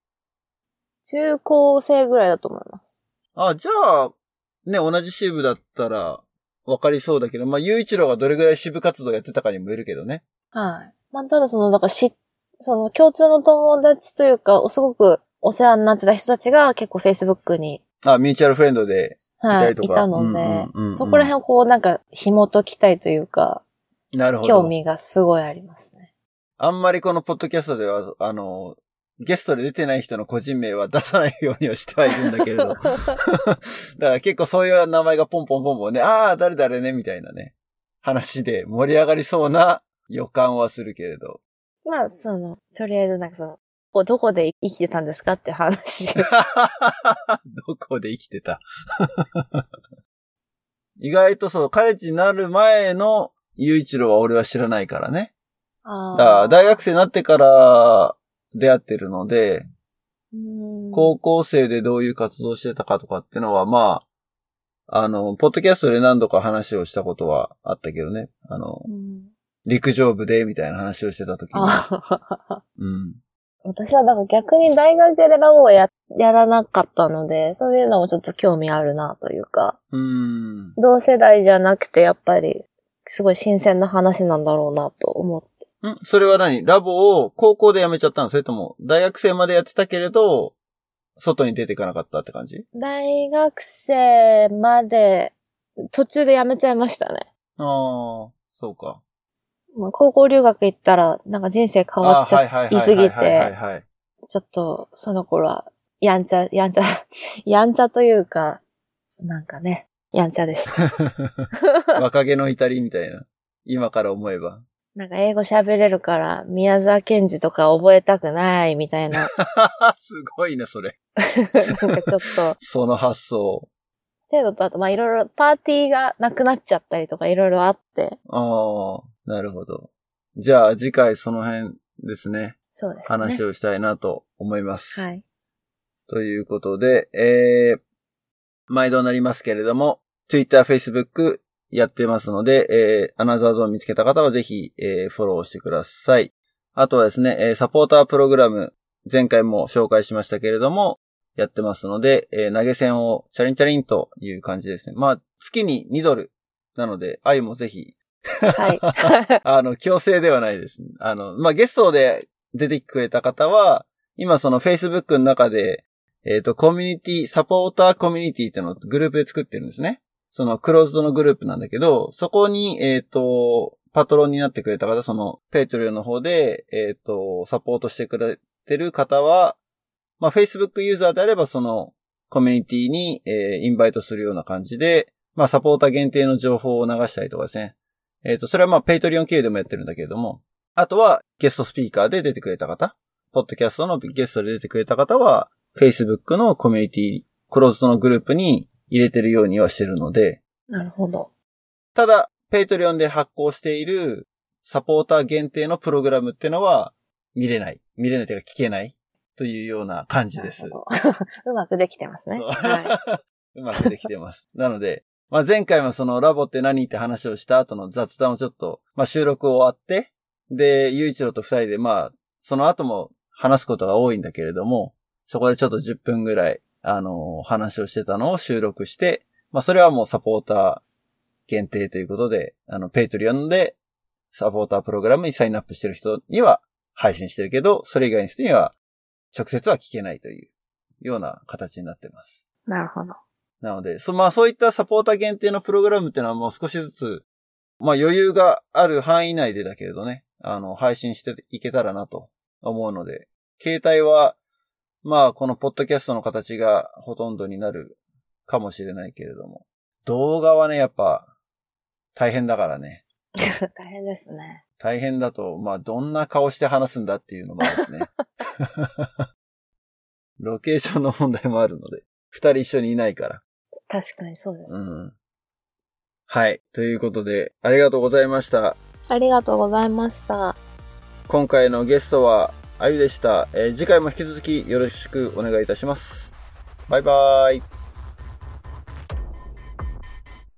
Speaker 2: 中高生ぐらいだと思います。
Speaker 1: あ、じゃあ、ね、同じ支部だったら、わかりそうだけど、まあ、雄一郎がどれぐらい支部活動やってたかにもよるけどね。
Speaker 2: はい。まあ、ただその、だからし、その共通の友達というか、すごくお世話になってた人たちが結構 Facebook に、
Speaker 1: あ、ミューチャルフレンドで。
Speaker 2: はいい、
Speaker 1: たりとか
Speaker 2: いたので、
Speaker 1: うんうんうんうん
Speaker 2: そこら辺をこうなんか紐解きたいというか、
Speaker 1: なるほど。
Speaker 2: 興味がすごいありますね。
Speaker 1: あんまりこのポッドキャストでは、あの、ゲストで出てない人の個人名は出さないようにはしてはいるんだけれど。だから結構そういう名前がポンポンポンポンね、ああ、誰々ね、みたいなね、話で盛り上がりそうな予感はするけれど。
Speaker 2: まあ、その、とりあえずなんかその、こうどこで生きてたんですかって話。
Speaker 1: どこで生きてた？意外とそう、カレッジになる前の雄一郎は俺は知らないからね。大学生になってから出会ってるので、
Speaker 2: うん
Speaker 1: 高校生でどういう活動してたかとかってのは、まあ、あの、ポッドキャストで何度か話をしたことはあったけどね。あの、
Speaker 2: うん
Speaker 1: 陸上部でみたいな話をしてた時に。
Speaker 2: あ
Speaker 1: うん。
Speaker 2: 私はだから逆に大学でラボをや、やらなかったので、そういうのもちょっと興味あるなというか、
Speaker 1: うん。
Speaker 2: 同世代じゃなくてやっぱり、すごい新鮮な話なんだろうなと思って。
Speaker 1: んそれは何？ラボを高校で辞めちゃったの？それとも、大学生までやってたけれど、外に出ていかなかったって感じ？
Speaker 2: 大学生まで、途中で辞めちゃいましたね。
Speaker 1: ああ、そうか。
Speaker 2: まあ高校留学行ったら、なんか人生変わっちゃ
Speaker 1: い
Speaker 2: すぎて、
Speaker 1: はい。
Speaker 2: ちょっとその頃は、やんちゃ、やんちゃ、やんちゃというか、なんかね、やんちゃでした。
Speaker 1: 若気の至りみたいな。今から思えば。
Speaker 2: なんか英語喋れるから、宮沢賢治とか覚えたくないみたいな、
Speaker 1: すごいね、それ。
Speaker 2: なんかちょっと、
Speaker 1: その発想。
Speaker 2: 程度とあと、まあいろいろパーティーがなくなっちゃったりとかいろいろあって、
Speaker 1: ああ、なるほど。じゃあ次回その辺ですね。
Speaker 2: そうですね。
Speaker 1: 話をしたいなと思います。
Speaker 2: はい。
Speaker 1: ということで、えー、毎度になりますけれども、Twitter、Facebook やってますので、えー、アナザーゾーン見つけた方はぜひ、えー、フォローしてください。あとはですね、えー、サポータープログラム、前回も紹介しましたけれども、やってますので、えー投げ銭をチャリンチャリンという感じですね。まあ、月に2ドル。なので、愛もぜひ、
Speaker 2: はい。
Speaker 1: あの、強制ではないです。あの、まあ、ゲストで出てくれた方は、今その Facebook の中で、えっ、と、コミュニティ、サポーターコミュニティっていうのをグループで作ってるんですね。そのクローズドのグループなんだけど、そこに、えっ、と、パトロンになってくれた方、その、ペイトリオの方で、えっ、と、サポートしてくれてる方は、まあ、Facebook ユーザーであれば、その、コミュニティに、えー invite するような感じで、まあ、サポーター限定の情報を流したりとかですね。えっ、と、それはまあ、 Patreon 経由でもやってるんだけれども、あとは、ゲストスピーカーで出てくれた方、ポッドキャストのゲストで出てくれた方は、Facebook のコミュニティ、クローズドのグループに入れてるようにはしてるので、
Speaker 2: なるほど。
Speaker 1: ただ、 Patreon で発行しているサポーター限定のプログラムっていうのは見れない。見れないというか聞けないというような感じです。
Speaker 2: うまくできてますね。は
Speaker 1: うまくできてます。なので、まあ、前回もそのラボって何って話をした後の雑談をちょっと、まあ、収録終わって、で、ゆういちろと二人でまあ、その後も話すことが多いんだけれども、そこでちょっと10分ぐらい、あの話をしてたのを収録して、まあ、それはもうサポーター限定ということで、あの、 Patreon でサポータープログラムに sign up してる人には配信してるけど、それ以外の人には直接は聞けないというような形になってます。
Speaker 2: なるほど。
Speaker 1: なので、そ、まあそういったサポーター限定のプログラムっていうのはもう少しずつ、まあ余裕がある範囲内でだけれどね、あの、配信していけたらなと思うので、形態は、まあこのポッドキャストの形がほとんどになるかもしれないけれども、動画はね、やっぱ大変だからね。
Speaker 2: 大変ですね。
Speaker 1: 大変だと、まあどんな顔して話すんだっていうのもあるですね。ロケーションの問題もあるので、二人一緒にいないから。
Speaker 2: 確かにそうです。
Speaker 1: うん。はい。ということで、ありがとうございました。
Speaker 2: ありがとうございました。
Speaker 1: 今回のゲストは、あゆでした。えー次回も引き続きよろしくお願いいたします。バイバーイ。